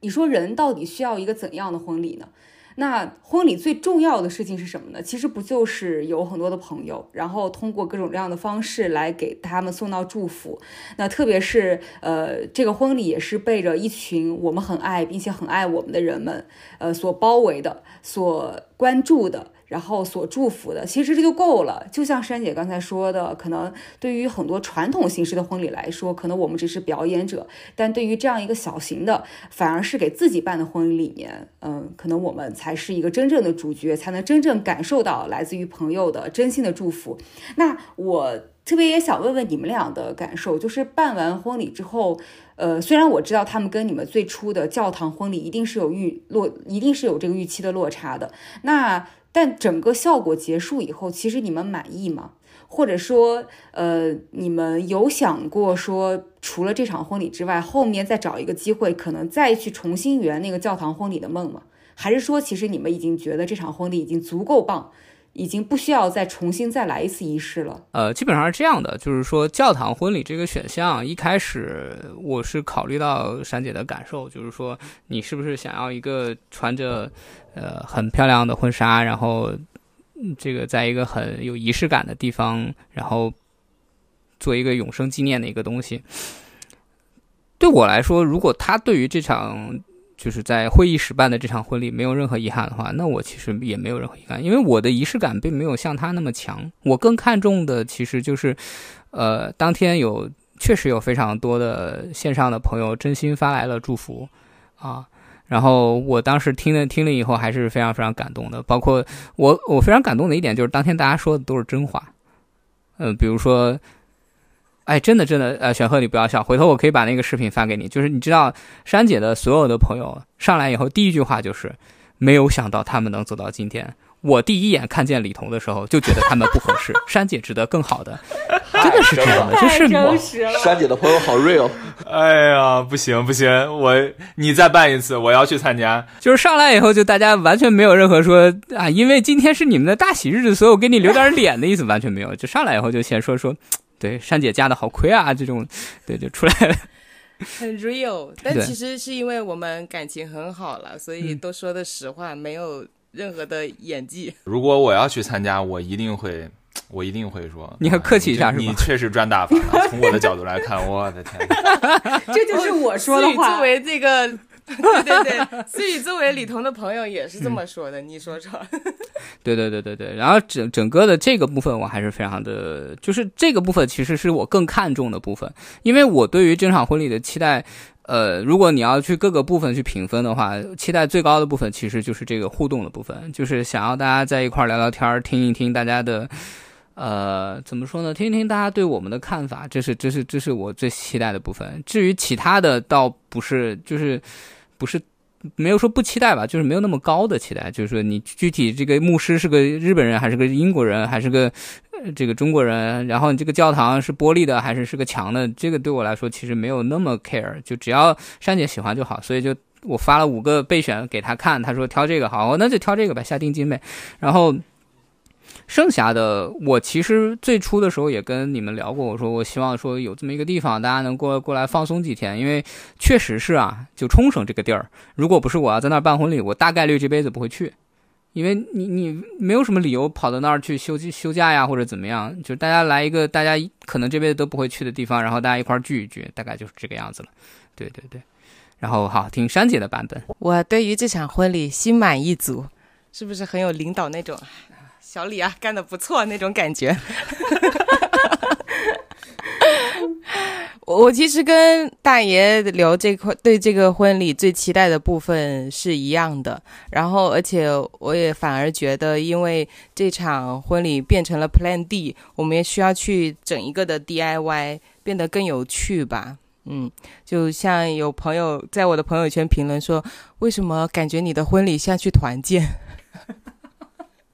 你说人到底需要一个怎样的婚礼呢？那婚礼最重要的事情是什么呢？其实不就是有很多的朋友，然后通过各种各样的方式来给他们送到祝福。那特别是呃，这个婚礼也是背着一群我们很爱并且很爱我们的人们，呃，所包围的，所关注的。然后所祝福的，其实这就够了。就像珊姐刚才说的，可能对于很多传统形式的婚礼来说，可能我们只是表演者；但对于这样一个小型的，反而是给自己办的婚礼里面，嗯，可能我们才是一个真正的主角，才能真正感受到来自于朋友的真心的祝福。那我特别也想问问你们俩的感受，就是办完婚礼之后，呃，虽然我知道他们跟你们最初的教堂婚礼一定是有预落，一定是有这个预期的落差的，那。但整个效果结束以后，其实你们满意吗？或者说，呃，你们有想过说，除了这场婚礼之外，后面再找一个机会，可能再去重新圆那个教堂婚礼的梦吗？还是说，其实你们已经觉得这场婚礼已经足够棒，已经不需要再重新再来一次仪式了。呃，基本上是这样的，就是说教堂婚礼这个选项，一开始我是考虑到珊姐的感受，就是说你是不是想要一个穿着呃很漂亮的婚纱，然后这个在一个很有仪式感的地方，然后做一个永生纪念的一个东西。对我来说，如果他对于这场就是在会议室办的这场婚礼没有任何遗憾的话，那我其实也没有任何遗憾，因为我的仪式感并没有像他那么强。我更看重的其实就是，呃，当天有确实有非常多的线上的朋友真心发来了祝福啊。然后我当时听了听了以后，还是非常非常感动的。包括我，我非常感动的一点就是，当天大家说的都是真话。嗯、比如说，哎，真的真的，呃，选赫你不要笑，回头我可以把那个视频发给你。就是你知道，珊姐的所有的朋友上来以后，第一句话就是没有想到他们能走到今天。我第一眼看见李彤的时候，就觉得他们不合适，珊姐值得更好的，[laughs] 真的是这样的，就是我。珊姐的朋友好 real，哎呀，不行不行，我你再办一次，我要去参加。就是上来以后，就大家完全没有任何说啊，因为今天是你们的大喜日子，所以我给你留点脸的意思，完全没有。就上来以后就先说说，对珊姐嫁的好亏啊，这种，对，就出来了。[laughs] 很 real，但其实是因为我们感情很好了，所以嗯都说的实话，没有任何的演技。如果我要去参加，我一定会，我一定会说，你很客气一下哇你是吧你确实赚大发了。从我的角度来看，我的天哪，[laughs] 这就是我说的话作。为这个，[laughs] 对对对，所以作为李彤的朋友也是这么说的，你说说。[laughs] 对对对对对，然后整整个的这个部分我还是非常的，就是这个部分其实是我更看重的部分，因为我对于这场婚礼的期待，呃，如果你要去各个部分去评分的话，期待最高的部分其实就是这个互动的部分，就是想要大家在一块儿聊聊天儿，听一听大家的。呃，怎么说呢？听听大家对我们的看法，这是这是这是我最期待的部分。至于其他的，倒不是，就是不是没有说不期待吧，就是没有那么高的期待。就是说，你具体这个牧师是个日本人，还是个英国人，还是个呃这个中国人，然后你这个教堂是玻璃的还是是个墙的，这个对我来说其实没有那么 care，就只要珊姐喜欢就好。所以就我发了五个备选给他看，他说挑这个好，那就挑这个呗，下定金呗。然后。剩下的，我其实最初的时候也跟你们聊过，我说我希望说有这么一个地方，大家能过过来放松几天，因为确实是啊，就冲绳这个地儿，如果不是我要在那儿办婚礼，我大概率这辈子不会去，因为你你没有什么理由跑到那儿去休休假呀，或者怎么样，就大家来一个大家可能这辈子都不会去的地方，然后大家一块儿聚一聚，大概就是这个样子了。对对对，然后好听珊姐的版本，我对于这场婚礼心满意足，是不是很有领导那种？小李啊 [laughs] 干得不错那种感觉？我 [laughs] 我其实跟大爷聊这块对这个婚礼最期待的部分是一样的，然后而且我也反而觉得，因为这场婚礼变成了 Plan D，我们也需要去整一个的 DIY，变得更有趣吧。嗯，就像有朋友在我的朋友圈评论说，为什么感觉你的婚礼像去团建？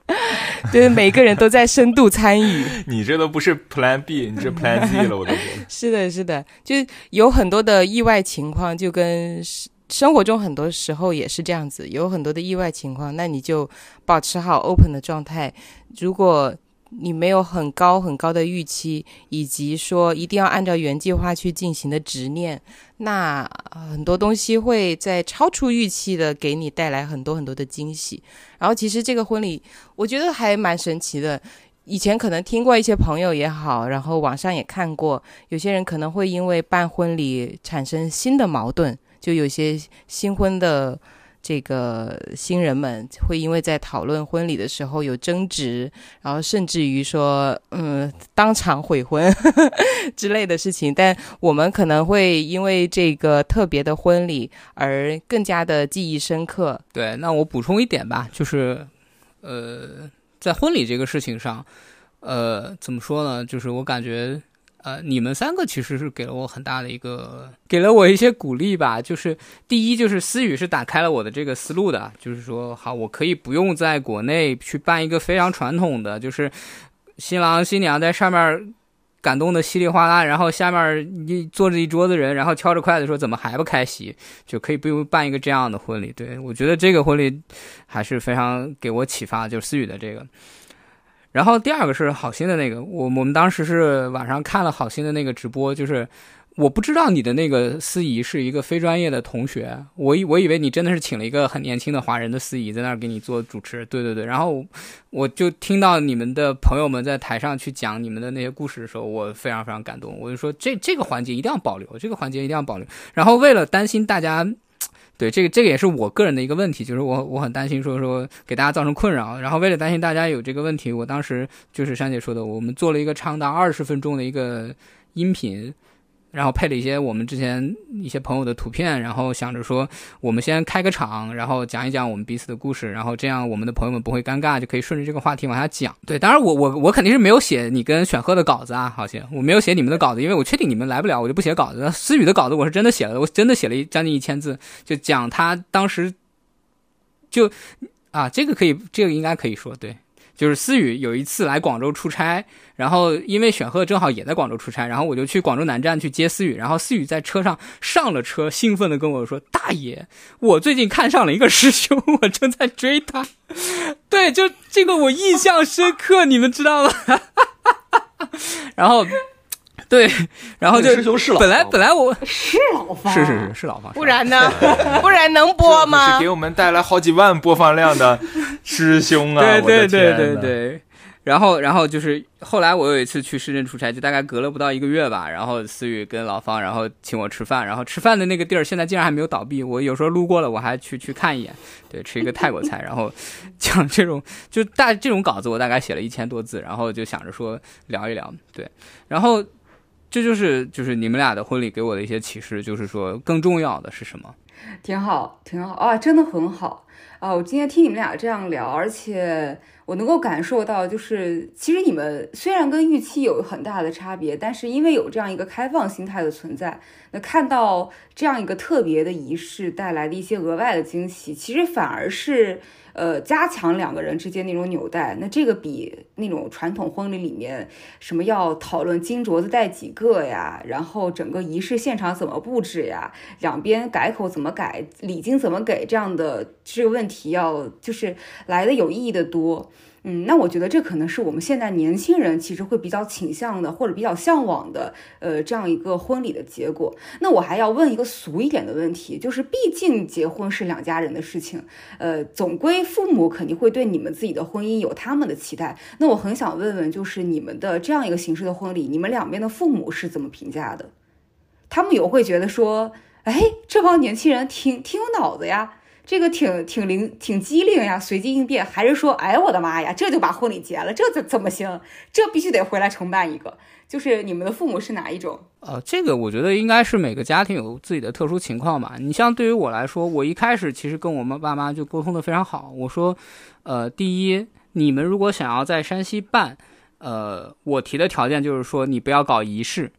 [laughs] 就是每个人都在深度参与。[laughs] 你这都不是 Plan B，你这 Plan Z 了，我都觉得。[laughs] 是的，是的，就有很多的意外情况，就跟生生活中很多时候也是这样子，有很多的意外情况，那你就保持好 open 的状态。如果你没有很高很高的预期，以及说一定要按照原计划去进行的执念，那很多东西会在超出预期的给你带来很多很多的惊喜。然后其实这个婚礼，我觉得还蛮神奇的。以前可能听过一些朋友也好，然后网上也看过，有些人可能会因为办婚礼产生新的矛盾，就有些新婚的这个新人们会因为在讨论婚礼的时候有争执，然后甚至于说，嗯，当场悔婚 [laughs] 之类的事情。但我们可能会因为这个特别的婚礼而更加的记忆深刻。对，那我补充一点吧，就是，呃，在婚礼这个事情上，呃，怎么说呢？就是我感觉，呃，你们三个其实是给了我很大的一个，给了我一些鼓励吧。就是第一，就是思雨是打开了我的这个思路的，就是说，好，我可以不用在国内去办一个非常传统的，就是新郎新娘在上面。感动的稀里哗啦，然后下面一坐着一桌子人，然后敲着筷子说怎么还不开席，就可以不用办一个这样的婚礼。对我觉得这个婚礼还是非常给我启发，就是思雨的这个。然后第二个是好心的那个，我我们当时是晚上看了好心的那个直播，就是我不知道你的那个司仪是一个非专业的同学，我以我以为你真的是请了一个很年轻的华人的司仪在那儿给你做主持，对对对，然后我就听到你们的朋友们在台上去讲你们的那些故事的时候，我非常非常感动，我就说这这个环节一定要保留，这个环节一定要保留，然后为了担心大家。对，这个这个也是我个人的一个问题，就是我我很担心说说给大家造成困扰，然后为了担心大家有这个问题，我当时就是珊姐说的，我们做了一个长达二十分钟的一个音频。然后配了一些我们之前一些朋友的图片，然后想着说，我们先开个场，然后讲一讲我们彼此的故事，然后这样我们的朋友们不会尴尬，就可以顺着这个话题往下讲。对，当然我我我肯定是没有写你跟选赫的稿子啊，好像我没有写你们的稿子，因为我确定你们来不了，我就不写稿子。思雨的稿子我是真的写了，我真的写了将近一千字，就讲他当时就啊，这个可以，这个应该可以说对。就是思雨有一次来广州出差，然后因为选赫正好也在广州出差，然后我就去广州南站去接思雨，然后思雨在车上上了车，兴奋的跟我说：“大爷，我最近看上了一个师兄，我正在追他。”对，就这个我印象深刻，你们知道吗？[laughs] 然后。[laughs] 对，然后就师兄是老本来本来我是老方，是是是是老方，不然呢？[laughs] [laughs] 不然能播吗？是给我们带来好几万播放量的师兄啊！对对对对对。然后然后就是后来我有一次去深圳出差，就大概隔了不到一个月吧。然后思雨跟老方，然后请我吃饭。然后吃饭的那个地儿现在竟然还没有倒闭，我有时候路过了我还去去看一眼。对，吃一个泰国菜。然后讲这种就大这种稿子，我大概写了一千多字，然后就想着说聊一聊。对，然后。这就是就是你们俩的婚礼给我的一些启示，就是说更重要的是什么？挺好，挺好啊，真的很好啊！我今天听你们俩这样聊，而且我能够感受到，就是其实你们虽然跟预期有很大的差别，但是因为有这样一个开放心态的存在，那看到这样一个特别的仪式带来的一些额外的惊喜，其实反而是。呃，加强两个人之间那种纽带，那这个比那种传统婚礼里面什么要讨论金镯子戴几个呀，然后整个仪式现场怎么布置呀，两边改口怎么改，礼金怎么给这样的这个问题要就是来的有意义的多。嗯，那我觉得这可能是我们现在年轻人其实会比较倾向的，或者比较向往的，呃，这样一个婚礼的结果。那我还要问一个俗一点的问题，就是毕竟结婚是两家人的事情，呃，总归父母肯定会对你们自己的婚姻有他们的期待。那我很想问问，就是你们的这样一个形式的婚礼，你们两边的父母是怎么评价的？他们有会觉得说，哎，这帮年轻人挺挺有脑子呀？这个挺挺灵挺机灵呀，随机应变，还是说，哎，我的妈呀，这就把婚礼结了，这怎怎么行？这必须得回来重办一个。就是你们的父母是哪一种？呃，这个我觉得应该是每个家庭有自己的特殊情况吧。你像对于我来说，我一开始其实跟我们爸妈就沟通的非常好。我说，呃，第一，你们如果想要在山西办，呃，我提的条件就是说，你不要搞仪式，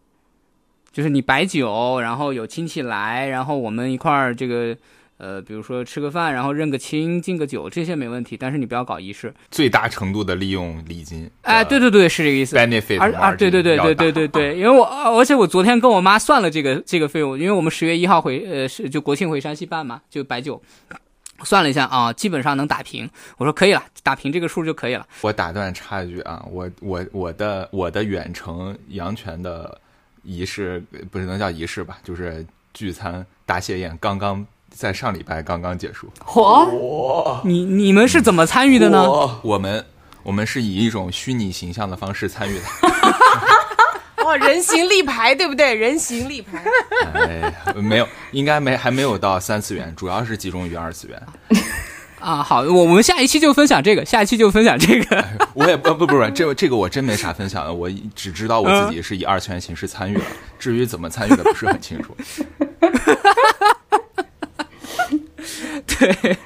就是你摆酒，然后有亲戚来，然后我们一块儿这个。呃，比如说吃个饭，然后认个亲，敬个酒，这些没问题，但是你不要搞仪式，最大程度的利用礼金。哎，对对对，是这个意思。benefit 啊，对对对对对对对，因为我而且我昨天跟我妈算了这个这个费用，因为我们十月一号回呃是就国庆回山西办嘛，就白酒，算了一下啊，基本上能打平。我说可以了，打平这个数就可以了。我打断插一句啊，我我我的我的远程阳泉的仪式不是能叫仪式吧，就是聚餐答谢宴刚刚。在上礼拜刚刚结束。嚯！你你们是怎么参与的呢？我们我们是以一种虚拟形象的方式参与的。[laughs] 哦，人形立牌对不对？人形立牌。哎，没有，应该没还没有到三次元，主要是集中于二次元。[laughs] 啊，好，我我们下一期就分享这个，下一期就分享这个。[laughs] 我也不不不不，这这个我真没啥分享的，我只知道我自己是以二次元形式参与了，至于怎么参与的不是很清楚。[laughs] 对，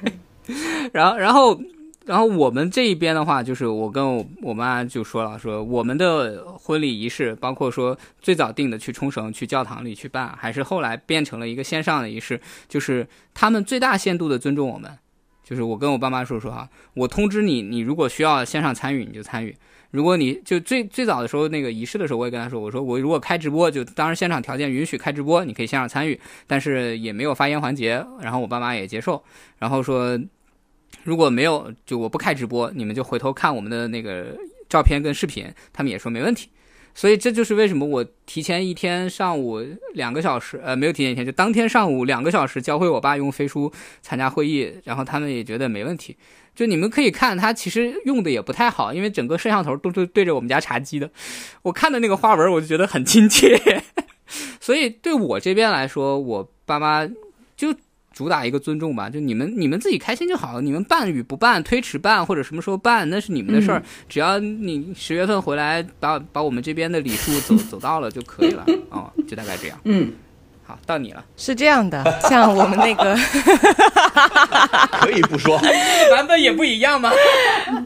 然后，然后，然后我们这一边的话，就是我跟我我妈就说了，说我们的婚礼仪式，包括说最早定的去冲绳去教堂里去办，还是后来变成了一个线上的仪式，就是他们最大限度的尊重我们，就是我跟我爸妈说说哈，我通知你，你如果需要线上参与，你就参与。如果你就最最早的时候那个仪式的时候，我也跟他说，我说我如果开直播，就当然现场条件允许开直播，你可以线上参与，但是也没有发言环节。然后我爸妈也接受，然后说如果没有就我不开直播，你们就回头看我们的那个。照片跟视频，他们也说没问题。所以这就是为什么我提前一天上午两个小时，呃，没有提前一天，就当天上午两个小时教会我爸用飞书参加会议，然后他们也觉得没问题。就你们可以看，它其实用的也不太好，因为整个摄像头都是对着我们家茶几的。[laughs] 我看的那个花纹，我就觉得很亲切。[laughs] 所以对我这边来说，我爸妈就主打一个尊重吧，就你们你们自己开心就好了，你们办与不办，推迟办或者什么时候办，那是你们的事儿。只要你十月份回来，把把我们这边的礼数走走到了就可以了。[laughs] 哦，就大概这样。嗯，好，到你了。是这样的，像我们那个 [laughs] 可以不说。[laughs] 版本也不一样吗？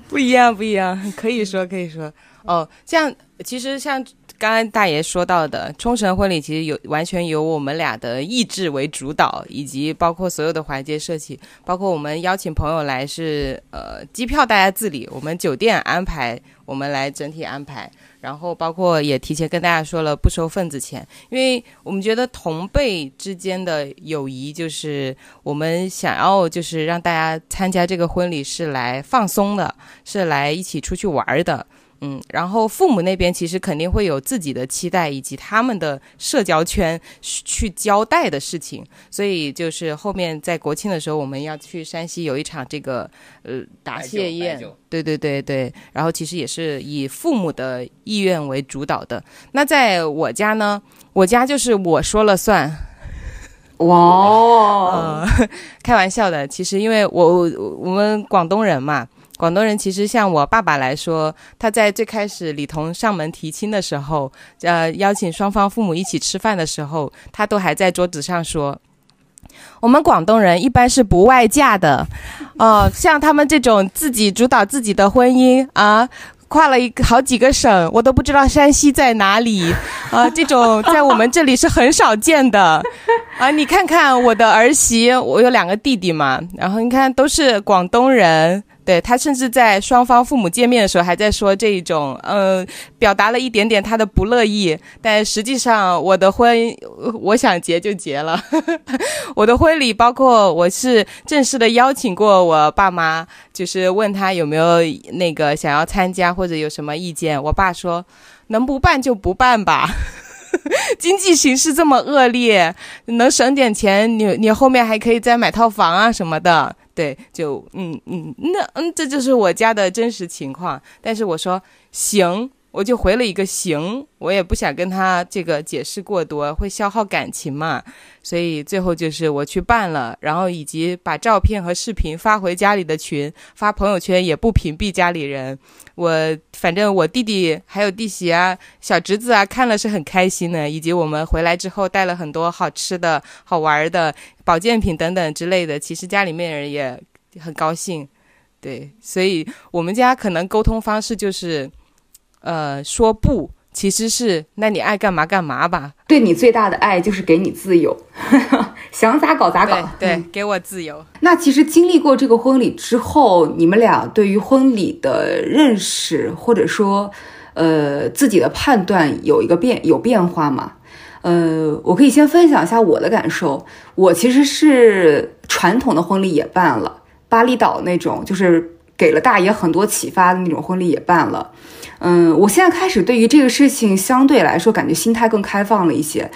不一样，不一样，可以说，可以说。哦，像其实像刚刚大爷说到的，冲绳婚礼其实有完全由我们俩的意志为主导，以及包括所有的环节设计，包括我们邀请朋友来是呃机票大家自理，我们酒店安排我们来整体安排，然后包括也提前跟大家说了不收份子钱，因为我们觉得同辈之间的友谊就是我们想要就是让大家参加这个婚礼是来放松的，是来一起出去玩的。嗯，然后父母那边其实肯定会有自己的期待，以及他们的社交圈去交代的事情，所以就是后面在国庆的时候，我们要去山西有一场这个呃答谢宴，对对对对，然后其实也是以父母的意愿为主导的。那在我家呢，我家就是我说了算，哇哦，呃，[laughs] 开玩笑的，其实因为我我们广东人嘛。广东人其实像我爸爸来说，他在最开始李彤上门提亲的时候，呃，邀请双方父母一起吃饭的时候，他都还在桌子上说，我们广东人一般是不外嫁的，哦、像他们这种自己主导自己的婚姻啊。跨了一个好几个省，我都不知道山西在哪里，啊，这种在我们这里是很少见的，啊，你看看我的儿媳，我有两个弟弟嘛，然后你看都是广东人，对他甚至在双方父母见面的时候还在说这一种，嗯、表达了一点点他的不乐意，但实际上我的婚，我想结就结了，[laughs] 我的婚礼包括我是正式的邀请过我爸妈，就是问他有没有那个想要参加或者有什么意见，我爸说能不办就不办吧。[laughs] 经济形势这么恶劣，能省点钱，你你后面还可以再买套房啊什么的。对，就嗯嗯，那嗯，这就是我家的真实情况。但是我说行，我就回了一个行，我也不想跟他这个解释过多，会消耗感情嘛。所以最后就是我去办了，然后以及把照片和视频发回家里的群，发朋友圈也不屏蔽家里人。我反正我弟弟还有弟媳啊、小侄子啊看了是很开心的，以及我们回来之后带了很多好吃的、好玩的保健品等等之类的，其实家里面人也很高兴。对，所以我们家可能沟通方式就是，呃，说不，其实是那你爱干嘛干嘛吧。对你最大的爱就是给你自由，[laughs] 想咋搞咋搞对。给我自由。那其实经历过这个婚礼之后，你们俩对于婚礼的认识，或者说，呃，自己的判断有一个变有变化吗？呃，我可以先分享一下我的感受。我其实是传统的婚礼也办了，巴厘岛那种就是给了大爷很多启发的那种婚礼也办了。嗯，我现在开始对于这个事情相对来说感觉心态更开放了一些。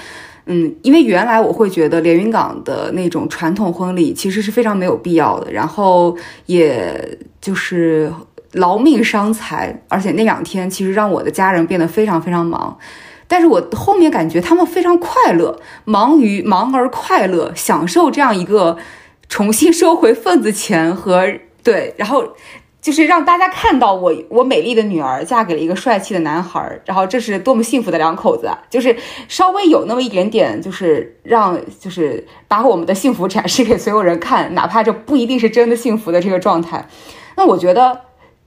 嗯，因为原来我会觉得连云港的那种传统婚礼其实是非常没有必要的，然后也就是劳命伤财，而且那两天其实让我的家人变得非常非常忙。但是我后面感觉他们非常快乐，忙于忙而快乐，享受这样一个重新收回份子钱和对，然后就是让大家看到我我美丽的女儿嫁给了一个帅气的男孩，然后这是多么幸福的两口子啊！就是稍微有那么一点点，就是让就是把我们的幸福展示给所有人看，哪怕这不一定是真的幸福的这个状态。那我觉得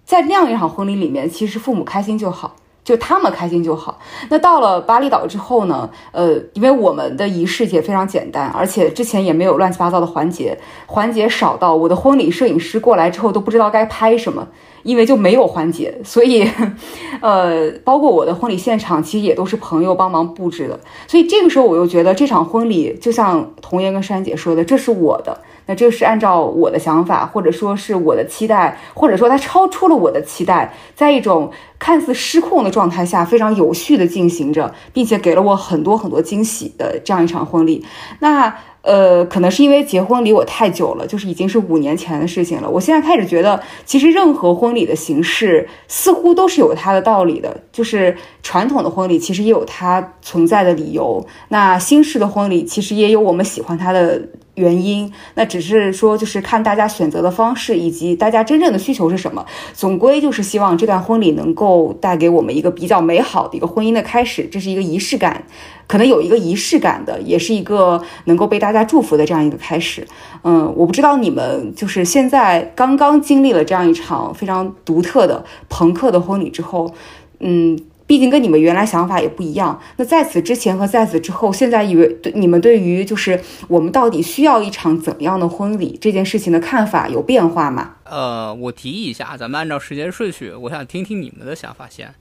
在那样一场婚礼里面，其实父母开心就好。就他们开心就好。那到了巴厘岛之后呢？呃，因为我们的仪式也非常简单，而且之前也没有乱七八糟的环节，环节少到我的婚礼摄影师过来之后都不知道该拍什么，因为就没有环节，所以，[laughs] 呃，包括我的婚礼现场其实也都是朋友帮忙布置的。所以这个时候我又觉得这场婚礼就像童言跟珊姐说的，这是我的。那这是按照我的想法，或者说是我的期待，或者说它超出了我的期待，在一种看似失控的状态下，非常有序的进行着，并且给了我很多很多惊喜的这样一场婚礼。那。呃，可能是因为结婚离我太久了，就是已经是五年前的事情了。我现在开始觉得，其实任何婚礼的形式似乎都是有它的道理的。就是传统的婚礼其实也有它存在的理由，那新式的婚礼其实也有我们喜欢它的原因。那只是说，就是看大家选择的方式以及大家真正的需求是什么。总归就是希望这段婚礼能够带给我们一个比较美好的一个婚姻的开始，这是一个仪式感。可能有一个仪式感的，也是一个能够被大家祝福的这样一个开始。嗯，我不知道你们就是现在刚刚经历了这样一场非常独特的朋克的婚礼之后，嗯，毕竟跟你们原来想法也不一样。那在此之前和在此之后，现在以为对你们对于就是我们到底需要一场怎样的婚礼这件事情的看法有变化吗？呃，我提议一下，咱们按照时间顺序，我想听听你们的想法先。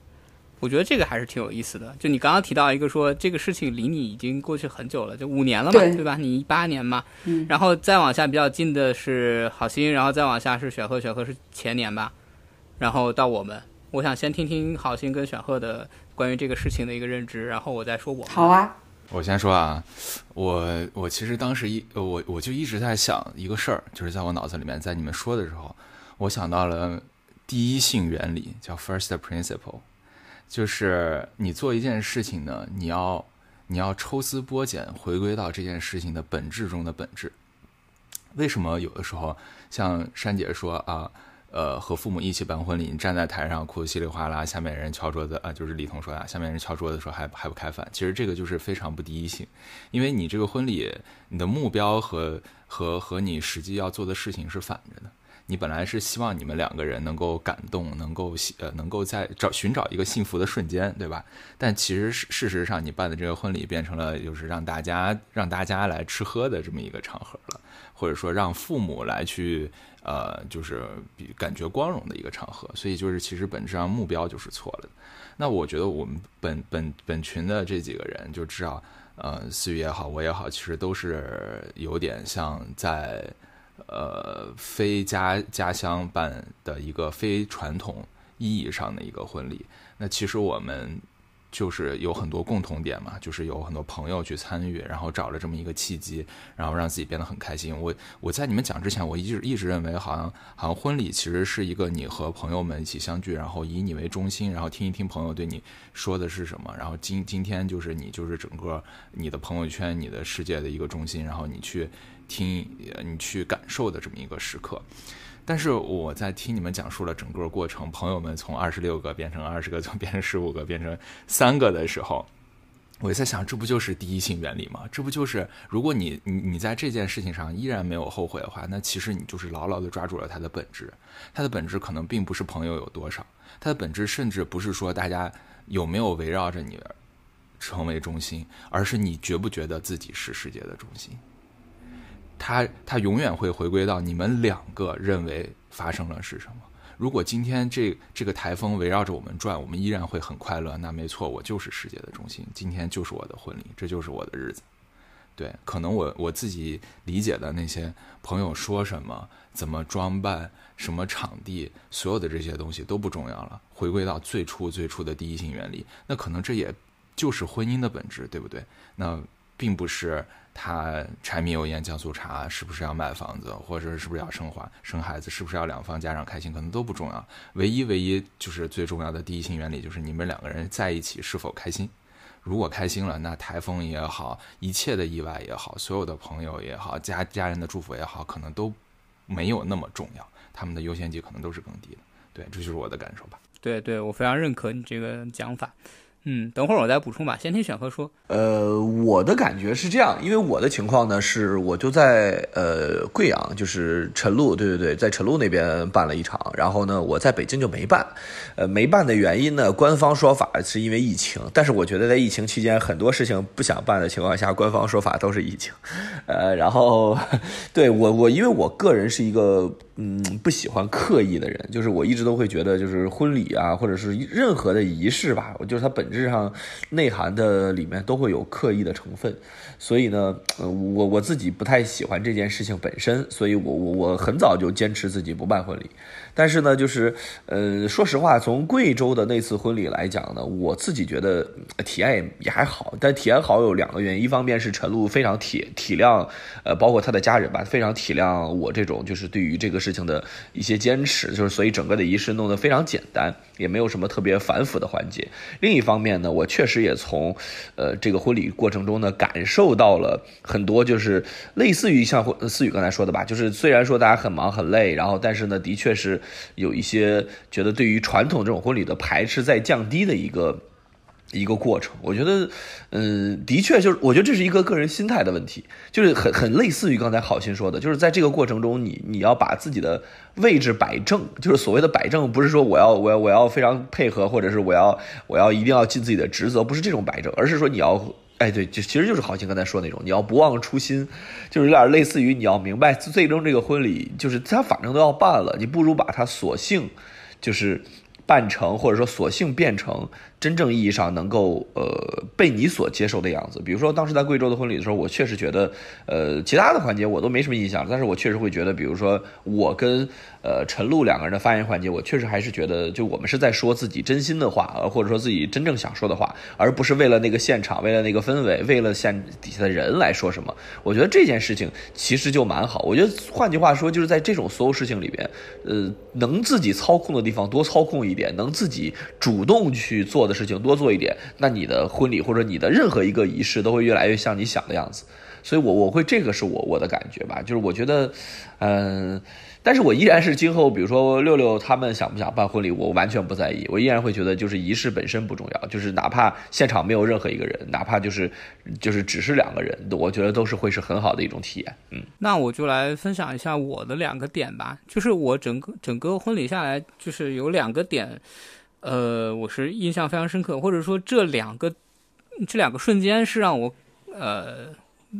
我觉得这个还是挺有意思的。就你刚刚提到一个说，这个事情离你已经过去很久了，就五年了嘛，对吧？你一八年嘛，嗯，然后再往下比较近的是好心，然后再往下是雪鹤，雪鹤是前年吧，然后到我们，我想先听听好心跟选赫的关于这个事情的一个认知，然后我再说我。好啊，我先说啊，我我其实当时一我我就一直在想一个事儿，就是在我脑子里面，在你们说的时候，我想到了第一性原理，叫 first principle。就是你做一件事情呢，你要你要抽丝剥茧，回归到这件事情的本质中的本质。为什么有的时候像珊姐说啊，呃，和父母一起办婚礼，你站在台上哭得稀里哗啦，下面人敲桌子啊，就是李彤说的，下面人敲桌子说还还不开饭。其实这个就是非常不第一性，因为你这个婚礼，你的目标和和和你实际要做的事情是反着的。你本来是希望你们两个人能够感动，能够呃，能够在找寻找一个幸福的瞬间，对吧？但其实事实上，你办的这个婚礼变成了就是让大家让大家来吃喝的这么一个场合了，或者说让父母来去呃，就是比感觉光荣的一个场合。所以就是其实本质上目标就是错了。那我觉得我们本本本群的这几个人就知道，呃，思雨也好，我也好，其实都是有点像在。呃，非家家乡办的一个非传统意义上的一个婚礼，那其实我们就是有很多共同点嘛，就是有很多朋友去参与，然后找了这么一个契机，然后让自己变得很开心。我我在你们讲之前，我一直一直认为，好像好像婚礼其实是一个你和朋友们一起相聚，然后以你为中心，然后听一听朋友对你说的是什么，然后今今天就是你就是整个你的朋友圈、你的世界的一个中心，然后你去。听你去感受的这么一个时刻，但是我在听你们讲述了整个过程，朋友们从二十六个变成二十个，从变成十五个变成三个的时候，我在想，这不就是第一性原理吗？这不就是如果你你你在这件事情上依然没有后悔的话，那其实你就是牢牢的抓住了它的本质。它的本质可能并不是朋友有多少，它的本质甚至不是说大家有没有围绕着你成为中心，而是你觉不觉得自己是世界的中心。他他永远会回归到你们两个认为发生了是什么。如果今天这这个台风围绕着我们转，我们依然会很快乐。那没错，我就是世界的中心。今天就是我的婚礼，这就是我的日子。对，可能我我自己理解的那些朋友说什么、怎么装扮、什么场地，所有的这些东西都不重要了。回归到最初最初的第一性原理，那可能这也就是婚姻的本质，对不对？那并不是。他柴米油盐酱醋茶是不是要买房子，或者是不是要生华生孩子，是不是要两方家长开心，可能都不重要。唯一唯一就是最重要的第一性原理，就是你们两个人在一起是否开心。如果开心了，那台风也好，一切的意外也好，所有的朋友也好，家家人的祝福也好，可能都没有那么重要，他们的优先级可能都是更低的。对，这就是我的感受吧。对，对我非常认可你这个讲法。嗯，等会儿我再补充吧。先听选和说。呃，我的感觉是这样，因为我的情况呢是，我就在呃贵阳，就是陈露，对对对，在陈露那边办了一场。然后呢，我在北京就没办。呃，没办的原因呢，官方说法是因为疫情。但是我觉得在疫情期间，很多事情不想办的情况下，官方说法都是疫情。呃，然后 [laughs] 对我我因为我个人是一个。嗯不喜欢刻意的人，就是我一直都会觉得，就是婚礼啊，或者是任何的仪式吧，就是它本质上内涵的里面都会有刻意的成分。所以呢，我我自己不太喜欢这件事情本身，所以我我我很早就坚持自己不办婚礼。但是呢，就是呃，说实话，从贵州的那次婚礼来讲呢，我自己觉得体验也也还好。但体验好有两个原因，一方面是陈露非常体体谅，呃，包括他的家人吧，非常体谅我这种就是对于这个事情的一些坚持，就是所以整个的仪式弄得非常简单，也没有什么特别繁复的环节。另一方面呢，我确实也从呃这个婚礼过程中呢感受到了很多，就是类似于像思雨刚才说的吧，就是虽然说大家很忙很累，然后但是呢，的确是。有一些觉得对于传统这种婚礼的排斥在降低的一个一个过程，我觉得，嗯，的确就是，我觉得这是一个个人心态的问题，就是很很类似于刚才好心说的，就是在这个过程中，你你要把自己的位置摆正，就是所谓的摆正，不是说我要我要我要非常配合，或者是我要我要一定要尽自己的职责，不是这种摆正，而是说你要。哎，对，就其实就是豪情刚才说那种，你要不忘初心，就是有点类似于你要明白，最终这个婚礼就是他反正都要办了，你不如把它索性就是办成，或者说索性变成。真正意义上能够呃被你所接受的样子，比如说当时在贵州的婚礼的时候，我确实觉得，呃，其他的环节我都没什么印象，但是我确实会觉得，比如说我跟呃陈露两个人的发言环节，我确实还是觉得，就我们是在说自己真心的话，呃，或者说自己真正想说的话，而不是为了那个现场，为了那个氛围，为了现底下的人来说什么。我觉得这件事情其实就蛮好。我觉得换句话说，就是在这种所有事情里边，呃，能自己操控的地方多操控一点，能自己主动去做的。事情多做一点，那你的婚礼或者你的任何一个仪式都会越来越像你想的样子。所以，我我会这个是我我的感觉吧，就是我觉得，嗯，但是我依然是今后，比如说六六他们想不想办婚礼，我完全不在意，我依然会觉得就是仪式本身不重要，就是哪怕现场没有任何一个人，哪怕就是就是只是两个人，我觉得都是会是很好的一种体验。嗯，那我就来分享一下我的两个点吧，就是我整个整个婚礼下来，就是有两个点。呃，我是印象非常深刻，或者说这两个这两个瞬间是让我呃，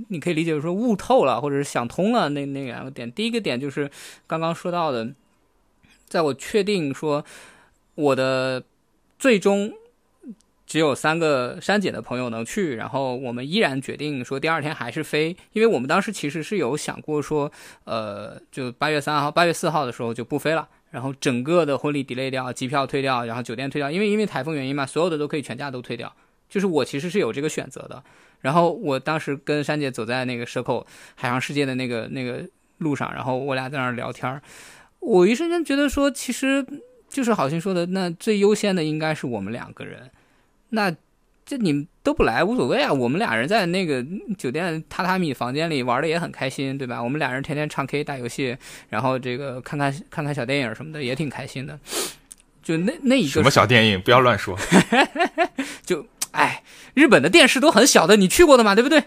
你可以理解为说悟透了，或者是想通了那那两个点。第一个点就是刚刚说到的，在我确定说我的最终只有三个删减的朋友能去，然后我们依然决定说第二天还是飞，因为我们当时其实是有想过说，呃，就八月三号、八月四号的时候就不飞了。然后整个的婚礼 delay 掉，机票退掉，然后酒店退掉，因为因为台风原因嘛，所有的都可以全价都退掉。就是我其实是有这个选择的。然后我当时跟珊姐走在那个蛇口海洋世界的那个那个路上，然后我俩在那儿聊天儿，我一瞬间觉得说，其实就是好心说的，那最优先的应该是我们两个人。那。这你们都不来无所谓啊，我们俩人在那个酒店榻榻米房间里玩的也很开心，对吧？我们俩人天天唱 K 打游戏，然后这个看看看看小电影什么的也挺开心的。就那那一个什么小电影，不要乱说。[laughs] 就哎，日本的电视都很小的，你去过的嘛，对不对？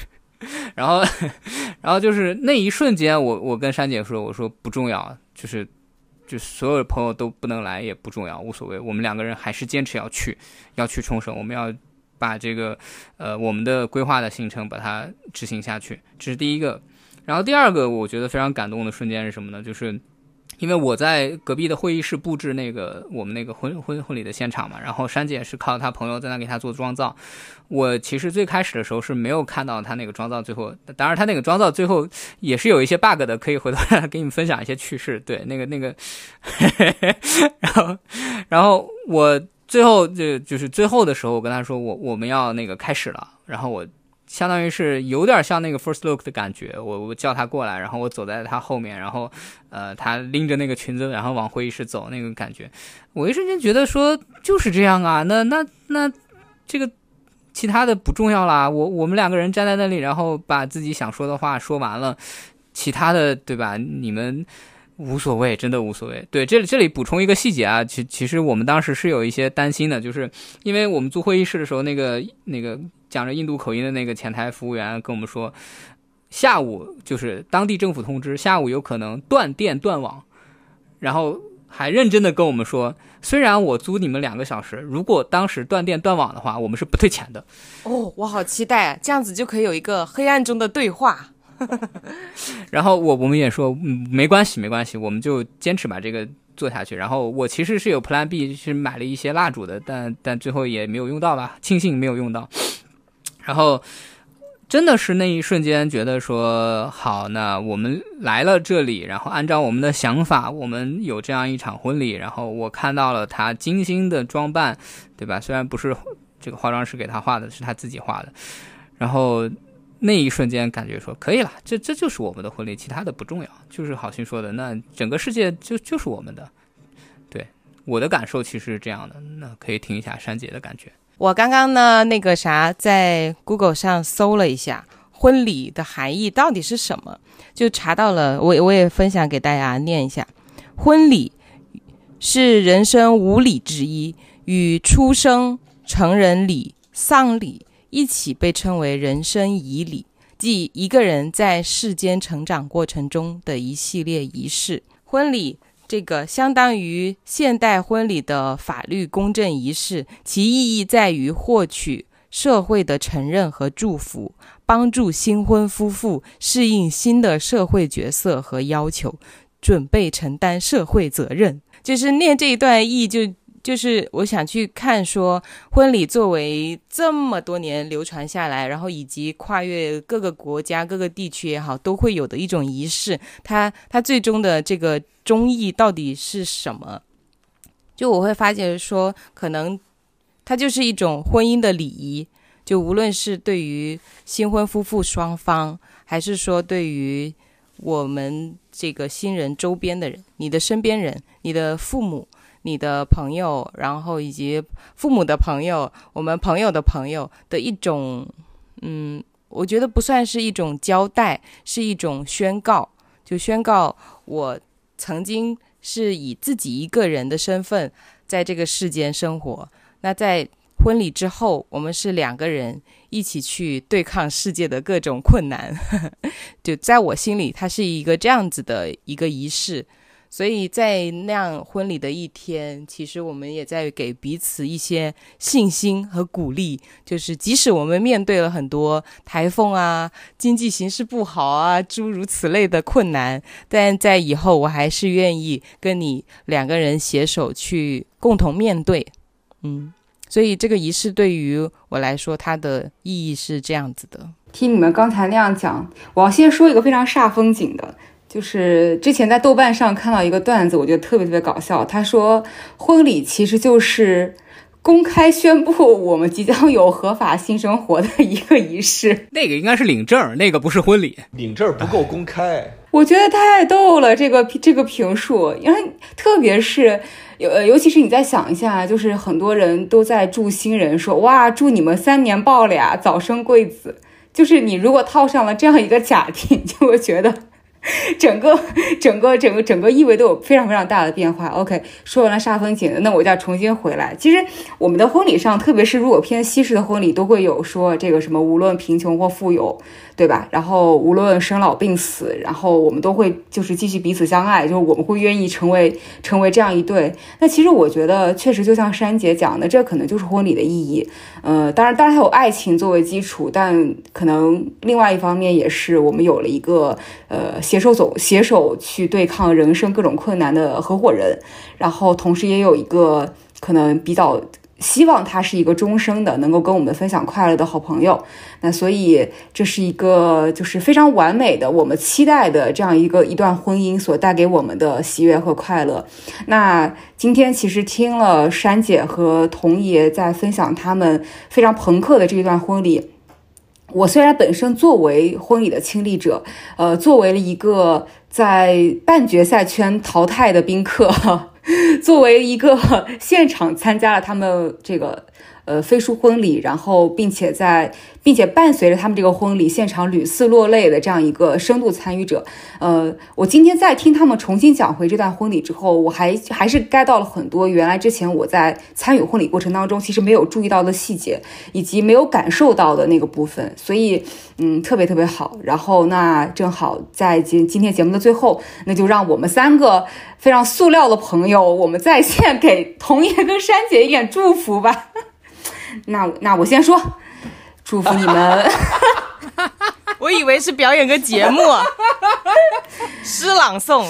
[laughs] 然后 [laughs] 然后就是那一瞬间，我我跟珊姐说，我说不重要，就是就所有的朋友都不能来也不重要，无所谓，我们两个人还是坚持要去。要去冲绳，我们要把这个呃我们的规划的行程把它执行下去，这是第一个。然后第二个，我觉得非常感动的瞬间是什么呢？就是因为我在隔壁的会议室布置那个我们那个婚婚婚礼的现场嘛，然后珊姐是靠她朋友在那给她做妆造。我其实最开始的时候是没有看到她那个妆造，最后当然她那个妆造最后也是有一些 bug 的，可以回头给你们分享一些趣事。对，那个那个，[laughs] 然后然后我。最后就就是最后的时候，我跟他说我我们要那个开始了，然后我相当于是有点像那个 first look 的感觉，我我叫他过来，然后我走在他后面，然后呃他拎着那个裙子，然后往会议室走那个感觉，我一瞬间觉得说就是这样啊，那那那这个其他的不重要啦，我我们两个人站在那里，然后把自己想说的话说完了，其他的对吧？你们。无所谓，真的无所谓。对，这里这里补充一个细节啊，其其实我们当时是有一些担心的，就是因为我们租会议室的时候，那个那个讲着印度口音的那个前台服务员跟我们说，下午就是当地政府通知，下午有可能断电断网，然后还认真的跟我们说，虽然我租你们两个小时，如果当时断电断网的话，我们是不退钱的。哦，我好期待，这样子就可以有一个黑暗中的对话。[laughs] 然后我我们也说，嗯，没关系，没关系，我们就坚持把这个做下去。然后我其实是有 Plan B，是买了一些蜡烛的，但但最后也没有用到吧，庆幸没有用到。然后真的是那一瞬间觉得说，好，那我们来了这里，然后按照我们的想法，我们有这样一场婚礼。然后我看到了他精心的装扮，对吧？虽然不是这个化妆师给他画的，是他自己画的。然后那一瞬间感觉说可以了，这这就是我们的婚礼，其他的不重要。就是好心说的，那整个世界就就是我们的。对我的感受其实是这样的，那可以听一下珊姐的感觉。我刚刚呢，那个啥，在 Google 上搜了一下婚礼的含义到底是什么，就查到了。我我也分享给大家念一下：婚礼是人生五礼之一，与出生、成人礼、丧礼一起被称为人生仪礼，即一个人在世间成长过程中的一系列仪式。婚礼。这个相当于现代婚礼的法律公证仪式，其意义在于获取社会的承认和祝福，帮助新婚夫妇适应新的社会角色和要求，准备承担社会责任。就是念这一段意，就就是我想去看说，婚礼作为这么多年流传下来，然后以及跨越各个国家、各个地区也好，都会有的一种仪式，它它最终的这个。中意到底是什么？就我会发觉说，可能它就是一种婚姻的礼仪。就无论是对于新婚夫妇双方，还是说对于我们这个新人周边的人，你的身边人、你的父母、你的朋友，然后以及父母的朋友、我们朋友的朋友的一种，嗯，我觉得不算是一种交代，是一种宣告，就宣告我。曾经是以自己一个人的身份在这个世间生活，那在婚礼之后，我们是两个人一起去对抗世界的各种困难。[laughs] 就在我心里，它是一个这样子的一个仪式。所以在那样婚礼的一天，其实我们也在给彼此一些信心和鼓励。就是即使我们面对了很多台风啊、经济形势不好啊诸如此类的困难，但在以后我还是愿意跟你两个人携手去共同面对。嗯，所以这个仪式对于我来说，它的意义是这样子的。听你们刚才那样讲，我要先说一个非常煞风景的。就是之前在豆瓣上看到一个段子，我觉得特别特别搞笑。他说，婚礼其实就是公开宣布我们即将有合法性生活的一个仪式。那个应该是领证，那个不是婚礼。领证不够公开，[laughs] 我觉得太逗了。这个这个评述，因为特别是尤尤其是你再想一下，就是很多人都在祝新人说，哇，祝你们三年抱俩，早生贵子。就是你如果套上了这样一个假定，[laughs] 就会觉得。整个整个整个整个意味都有非常非常大的变化。OK，说完了煞风景，那我就要重新回来。其实我们的婚礼上，特别是如果偏西式的婚礼，都会有说这个什么，无论贫穷或富有。对吧？然后无论生老病死，然后我们都会就是继续彼此相爱，就是我们会愿意成为成为这样一对。那其实我觉得，确实就像珊姐讲的，这可能就是婚礼的意义。呃，当然，当然还有爱情作为基础，但可能另外一方面也是我们有了一个呃携手走、携手去对抗人生各种困难的合伙人，然后同时也有一个可能比较。希望他是一个终生的，能够跟我们分享快乐的好朋友。那所以这是一个就是非常完美的，我们期待的这样一个一段婚姻所带给我们的喜悦和快乐。那今天其实听了珊姐和童爷在分享他们非常朋克的这一段婚礼。我虽然本身作为婚礼的亲历者，呃，作为了一个在半决赛圈淘汰的宾客。[laughs] 作为一个现场参加了他们这个呃飞书婚礼，然后并且在并且伴随着他们这个婚礼现场屡次落泪的这样一个深度参与者，呃，我今天在听他们重新讲回这段婚礼之后，我还还是 get 到了很多原来之前我在参与婚礼过程当中其实没有注意到的细节，以及没有感受到的那个部分，所以嗯特别特别好。然后那正好在今今天节目的最后，那就让我们三个。非常塑料的朋友，我们在线给童爷跟珊姐一点祝福吧。[laughs] 那那我先说，祝福你们。[laughs] 我以为是表演个节目，[laughs] 诗朗诵。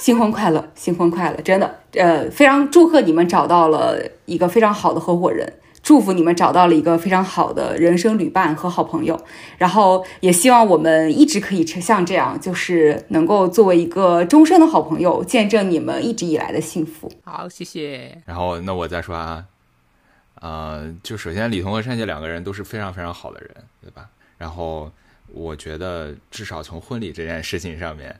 新婚快乐，新婚快乐！真的，呃，非常祝贺你们找到了一个非常好的合伙人，祝福你们找到了一个非常好的人生旅伴和好朋友。然后也希望我们一直可以像这样，就是能够作为一个终身的好朋友，见证你们一直以来的幸福。好，谢谢。然后那我再说啊，呃，就首先李彤和珊姐两个人都是非常非常好的人，对吧？然后我觉得至少从婚礼这件事情上面。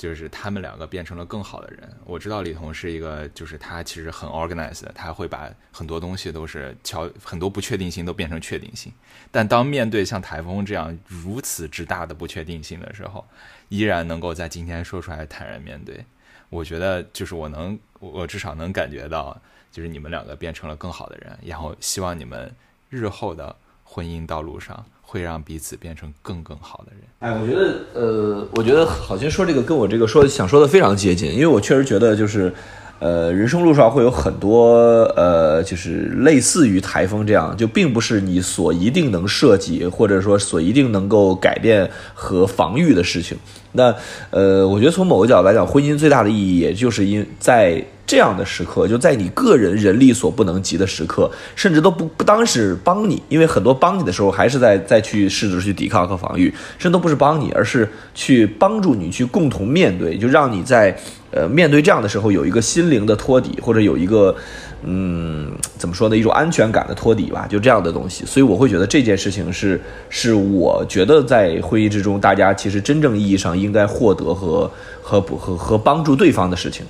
就是他们两个变成了更好的人。我知道李彤是一个，就是他其实很 organized，他会把很多东西都是敲很多不确定性都变成确定性。但当面对像台风这样如此之大的不确定性的时候，依然能够在今天说出来坦然面对。我觉得就是我能，我至少能感觉到，就是你们两个变成了更好的人。然后希望你们日后的婚姻道路上。会让彼此变成更更好的人。哎，我觉得，呃，我觉得好像说这个跟我这个说想说的非常接近，因为我确实觉得就是，呃，人生路上会有很多，呃，就是类似于台风这样，就并不是你所一定能设计或者说所一定能够改变和防御的事情。那，呃，我觉得从某个角度来讲，婚姻最大的意义，也就是因在。这样的时刻，就在你个人人力所不能及的时刻，甚至都不不当是帮你，因为很多帮你的时候，还是在再去试着去抵抗和防御，甚至都不是帮你，而是去帮助你去共同面对，就让你在呃面对这样的时候有一个心灵的托底，或者有一个嗯怎么说呢，一种安全感的托底吧，就这样的东西。所以我会觉得这件事情是是我觉得在会议之中，大家其实真正意义上应该获得和和和和帮助对方的事情。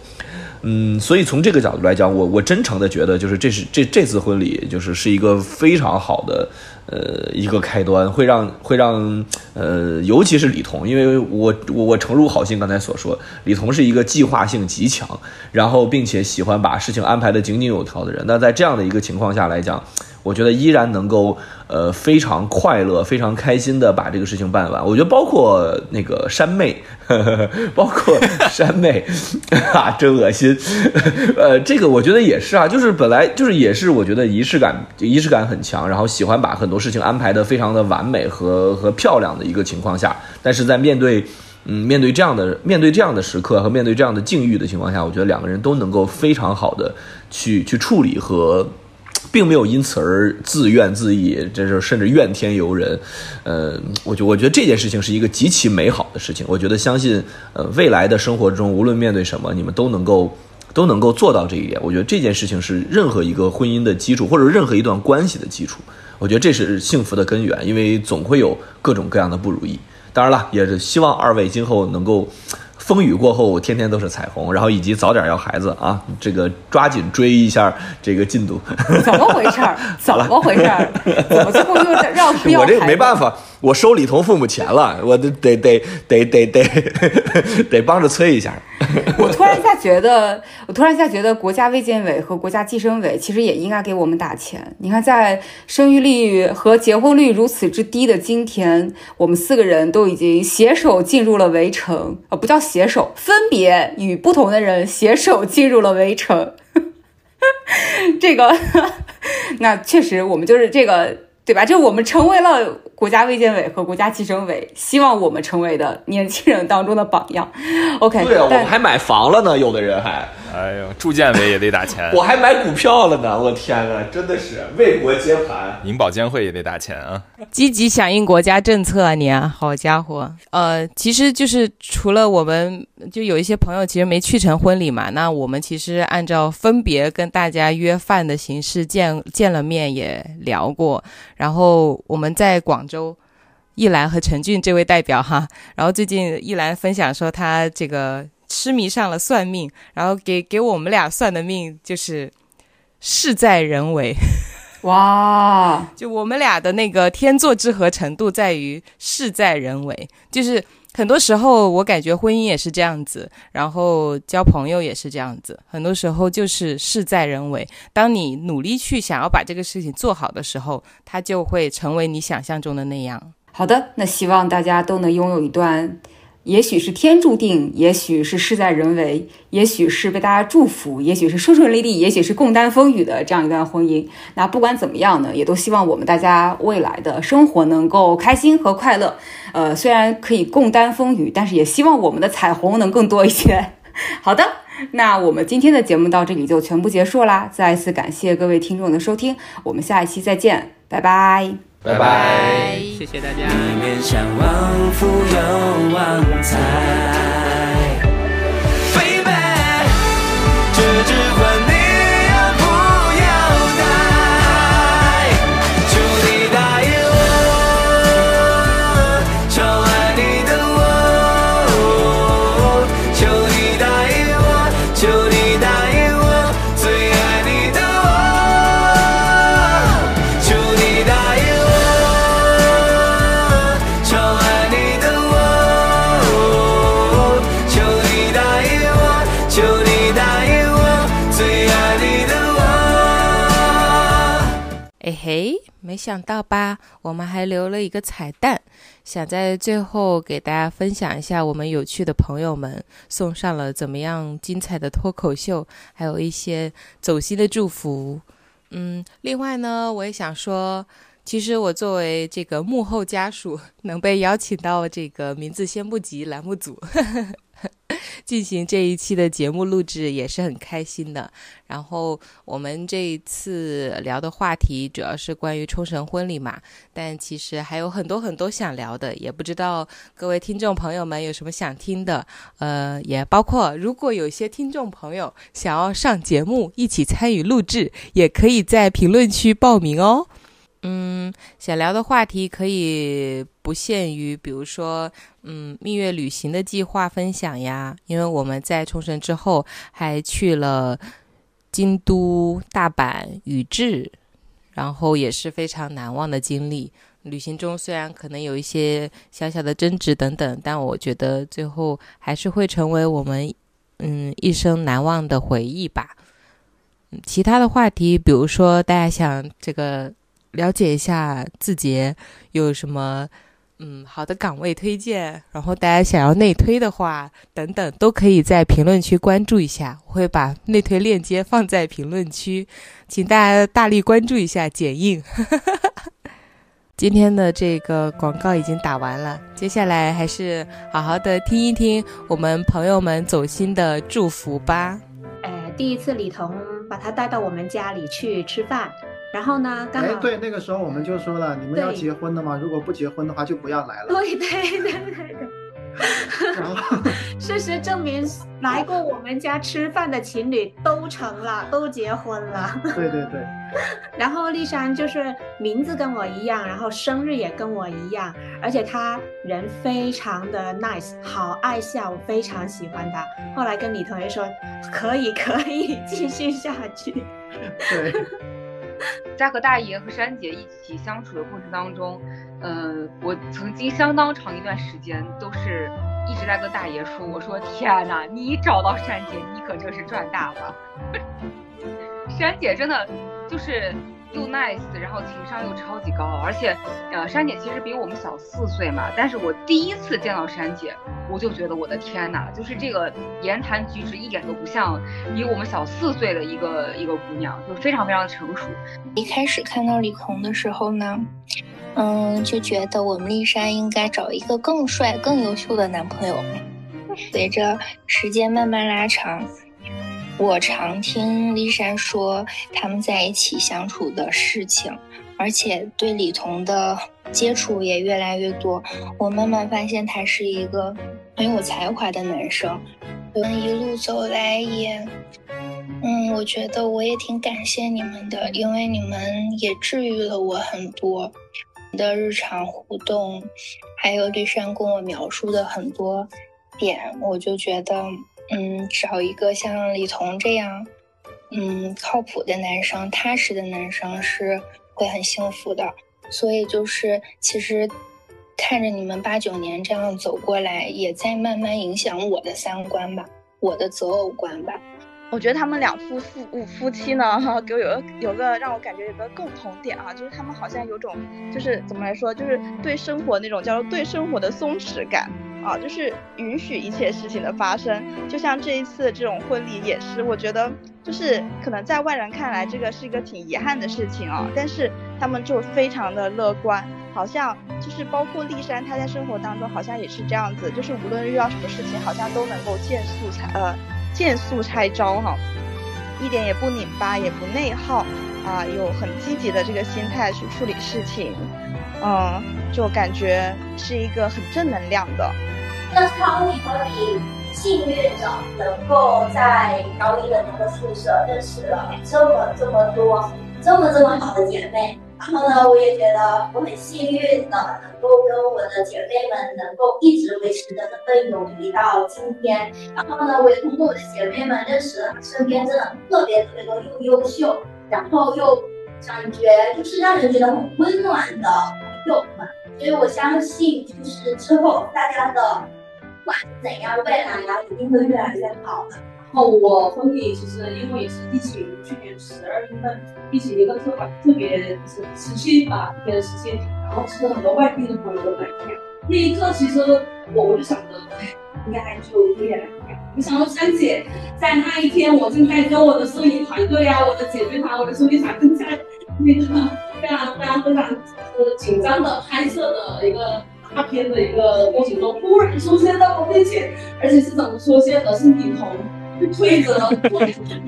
嗯，所以从这个角度来讲，我我真诚的觉得，就是这是这这次婚礼，就是是一个非常好的，呃，一个开端，会让会让呃，尤其是李彤，因为我我我诚如好心刚才所说，李彤是一个计划性极强，然后并且喜欢把事情安排的井井有条的人。那在这样的一个情况下来讲。我觉得依然能够，呃，非常快乐、非常开心的把这个事情办完。我觉得包括那个山妹，[laughs] 包括山妹，[laughs] 啊，真恶心。[laughs] 呃，这个我觉得也是啊，就是本来就是也是，我觉得仪式感仪式感很强，然后喜欢把很多事情安排的非常的完美和和漂亮的一个情况下，但是在面对嗯面对这样的面对这样的时刻和面对这样的境遇的情况下，我觉得两个人都能够非常好的去去处理和。并没有因此而自怨自艾，这是甚至怨天尤人。呃，我觉我觉得这件事情是一个极其美好的事情。我觉得相信，呃，未来的生活中，无论面对什么，你们都能够都能够做到这一点。我觉得这件事情是任何一个婚姻的基础，或者任何一段关系的基础。我觉得这是幸福的根源，因为总会有各种各样的不如意。当然了，也是希望二位今后能够。风雨过后，天天都是彩虹。然后以及早点要孩子啊，这个抓紧追一下这个进度。[laughs] 怎么回事？[laughs] 怎么回事？怎么最后又让 [laughs] 我这个没办法。我收李彤父母钱了，我得得得得得得得帮着催一下。[laughs] 我突然一下觉得，我突然一下觉得，国家卫健委和国家计生委其实也应该给我们打钱。你看，在生育率和结婚率如此之低的今天，我们四个人都已经携手进入了围城，呃，不叫携手，分别与不同的人携手进入了围城。这个，那确实，我们就是这个。对吧？就我们成为了国家卫健委和国家计生委希望我们成为的年轻人当中的榜样。OK，对啊，我们还买房了呢，有的人还。哎呦，住建委也得打钱，[laughs] 我还买股票了呢！我天呐，真的是为国接盘。银保监会也得打钱啊！积极响应国家政策啊，你啊，好家伙！呃，其实就是除了我们，就有一些朋友其实没去成婚礼嘛，那我们其实按照分别跟大家约饭的形式见见了面，也聊过。然后我们在广州，易兰和陈俊这位代表哈，然后最近易兰分享说他这个。痴迷上了算命，然后给给我们俩算的命就是事在人为，[laughs] 哇！就我们俩的那个天作之合程度在于事在人为，就是很多时候我感觉婚姻也是这样子，然后交朋友也是这样子，很多时候就是事在人为。当你努力去想要把这个事情做好的时候，它就会成为你想象中的那样。好的，那希望大家都能拥有一段。也许是天注定，也许是事在人为，也许是被大家祝福，也许是顺顺利利，也许是共担风雨的这样一段婚姻。那不管怎么样呢，也都希望我们大家未来的生活能够开心和快乐。呃，虽然可以共担风雨，但是也希望我们的彩虹能更多一些。[laughs] 好的，那我们今天的节目到这里就全部结束啦。再次感谢各位听众的收听，我们下一期再见，拜拜。拜拜。谢谢大家。一面向往富有旺财，baby，没想到吧？我们还留了一个彩蛋，想在最后给大家分享一下我们有趣的朋友们送上了怎么样精彩的脱口秀，还有一些走心的祝福。嗯，另外呢，我也想说，其实我作为这个幕后家属，能被邀请到这个名字先不急栏目组 [laughs] [laughs] 进行这一期的节目录制，也是很开心的。然后我们这一次聊的话题主要是关于冲绳婚礼嘛，但其实还有很多很多想聊的，也不知道各位听众朋友们有什么想听的，呃，也包括如果有些听众朋友想要上节目一起参与录制，也可以在评论区报名哦。嗯，想聊的话题可以不限于，比如说，嗯，蜜月旅行的计划分享呀，因为我们在冲绳之后还去了京都、大阪、宇治，然后也是非常难忘的经历。旅行中虽然可能有一些小小的争执等等，但我觉得最后还是会成为我们嗯一生难忘的回忆吧。其他的话题，比如说大家想这个了解一下字节有什么嗯好的岗位推荐，然后大家想要内推的话，等等都可以在评论区关注一下，我会把内推链接放在评论区，请大家大力关注一下剪映。[laughs] 今天的这个广告已经打完了，接下来还是好好的听一听我们朋友们走心的祝福吧。呃，第一次李彤把他带到我们家里去吃饭，然后呢，刚好，哎对，那个时候我们就说了，你们要结婚的吗？如果不结婚的话，就不要来了。对对对对对。然后，[laughs] 事实证明，来过我们家吃饭的情侣都成了，都结婚了。对对对，[laughs] 然后丽珊就是名字跟我一样，然后生日也跟我一样，而且她人非常的 nice，好爱笑，我非常喜欢她。后来跟李同学说，可以可以继续下去。对，在和大爷和珊姐一起相处的过程当中，呃，我曾经相当长一段时间都是一直在跟大爷说，我说天哪，你找到珊姐，你可真是赚大了。[laughs] 珊姐真的就是又 nice，然后情商又超级高，而且呃，珊姐其实比我们小四岁嘛，但是我第一次见到珊姐，我就觉得我的天呐，就是这个言谈举止一点都不像比我们小四岁的一个一个姑娘，就非常非常的成熟。一开始看到李红的时候呢，嗯，就觉得我们丽珊应该找一个更帅、更优秀的男朋友。随着时间慢慢拉长，我常听丽珊说他们在一起相处的事情，而且对李彤的接触也越来越多。我慢慢发现他是一个很有才华的男生。我们一路走来也嗯，我觉得我也挺感谢你们的，因为你们也治愈了我很多的日常互动，还有丽珊跟我描述的很多点，我就觉得，嗯，找一个像李彤这样，嗯，靠谱的男生、踏实的男生是会很幸福的。所以就是其实看着你们八九年这样走过来，也在慢慢影响我的三观吧，我的择偶观吧。我觉得他们两夫妇夫妻呢，哈 [laughs] 给我有个有个让我感觉有个共同点啊，就是他们好像有种就是怎么来说，就是对生活那种叫做对生活的松弛感，啊，就是允许一切事情的发生。就像这一次这种婚礼也是，我觉得就是可能在外人看来这个是一个挺遗憾的事情啊，但是他们就非常的乐观，好像就是包括丽珊她在生活当中好像也是这样子，就是无论遇到什么事情，好像都能够见素拆呃见素拆招哈。一点也不拧巴，也不内耗，啊，有很积极的这个心态去处理事情，嗯，就感觉是一个很正能量的。那超你和你幸运的能够在高一的那个宿舍认识了这么这么多这么这么好的姐妹，然后呢，我也觉得我很幸运的能够跟我的姐妹们能够一直维持着这份友谊到今天。然后呢，我也通过我的姐妹们认识了身边真的特别特别多又优秀，然后又感觉就是让人觉得很温暖的朋友们。所以我相信，就是之后大家的不管怎样，未来啊一定会越来越好的。然后我婚礼其实因为也是疫情，去年十二月份疫情一个特别特别时时期吧，特别的时期，然后其实很多外地的朋友都来看。那一刻其实我我就想着，应该就不也来看。没想到珊姐在那一天，我正在跟我的摄影团队啊，我的姐妹团，我的兄弟团正在那个非常非常非常呃紧张的拍摄的一个大片的一个过程中，忽然出现在我面前，而且是怎么出现的？是李彤。推着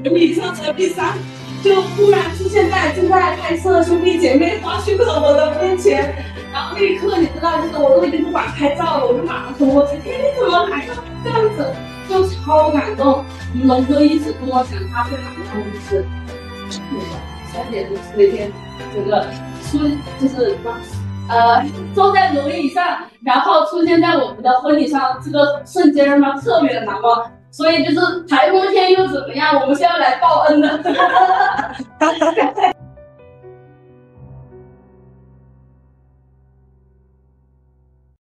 轮椅车车壁上，就忽然出现在正在拍摄兄弟姐妹花絮的我的面前。然后那一刻，你知道，就是我都已经不管拍照了，我就马上冲过去，天，你怎么来了？这样子就超感动。龙哥一直跟我讲，他最感动的是三姐就是那天整个出就是什么呃坐在轮椅上，然后出现在我们的婚礼上，这个瞬间让妈特别的难忘。所以就是台风天又怎么样？我们是要来报恩的。[laughs]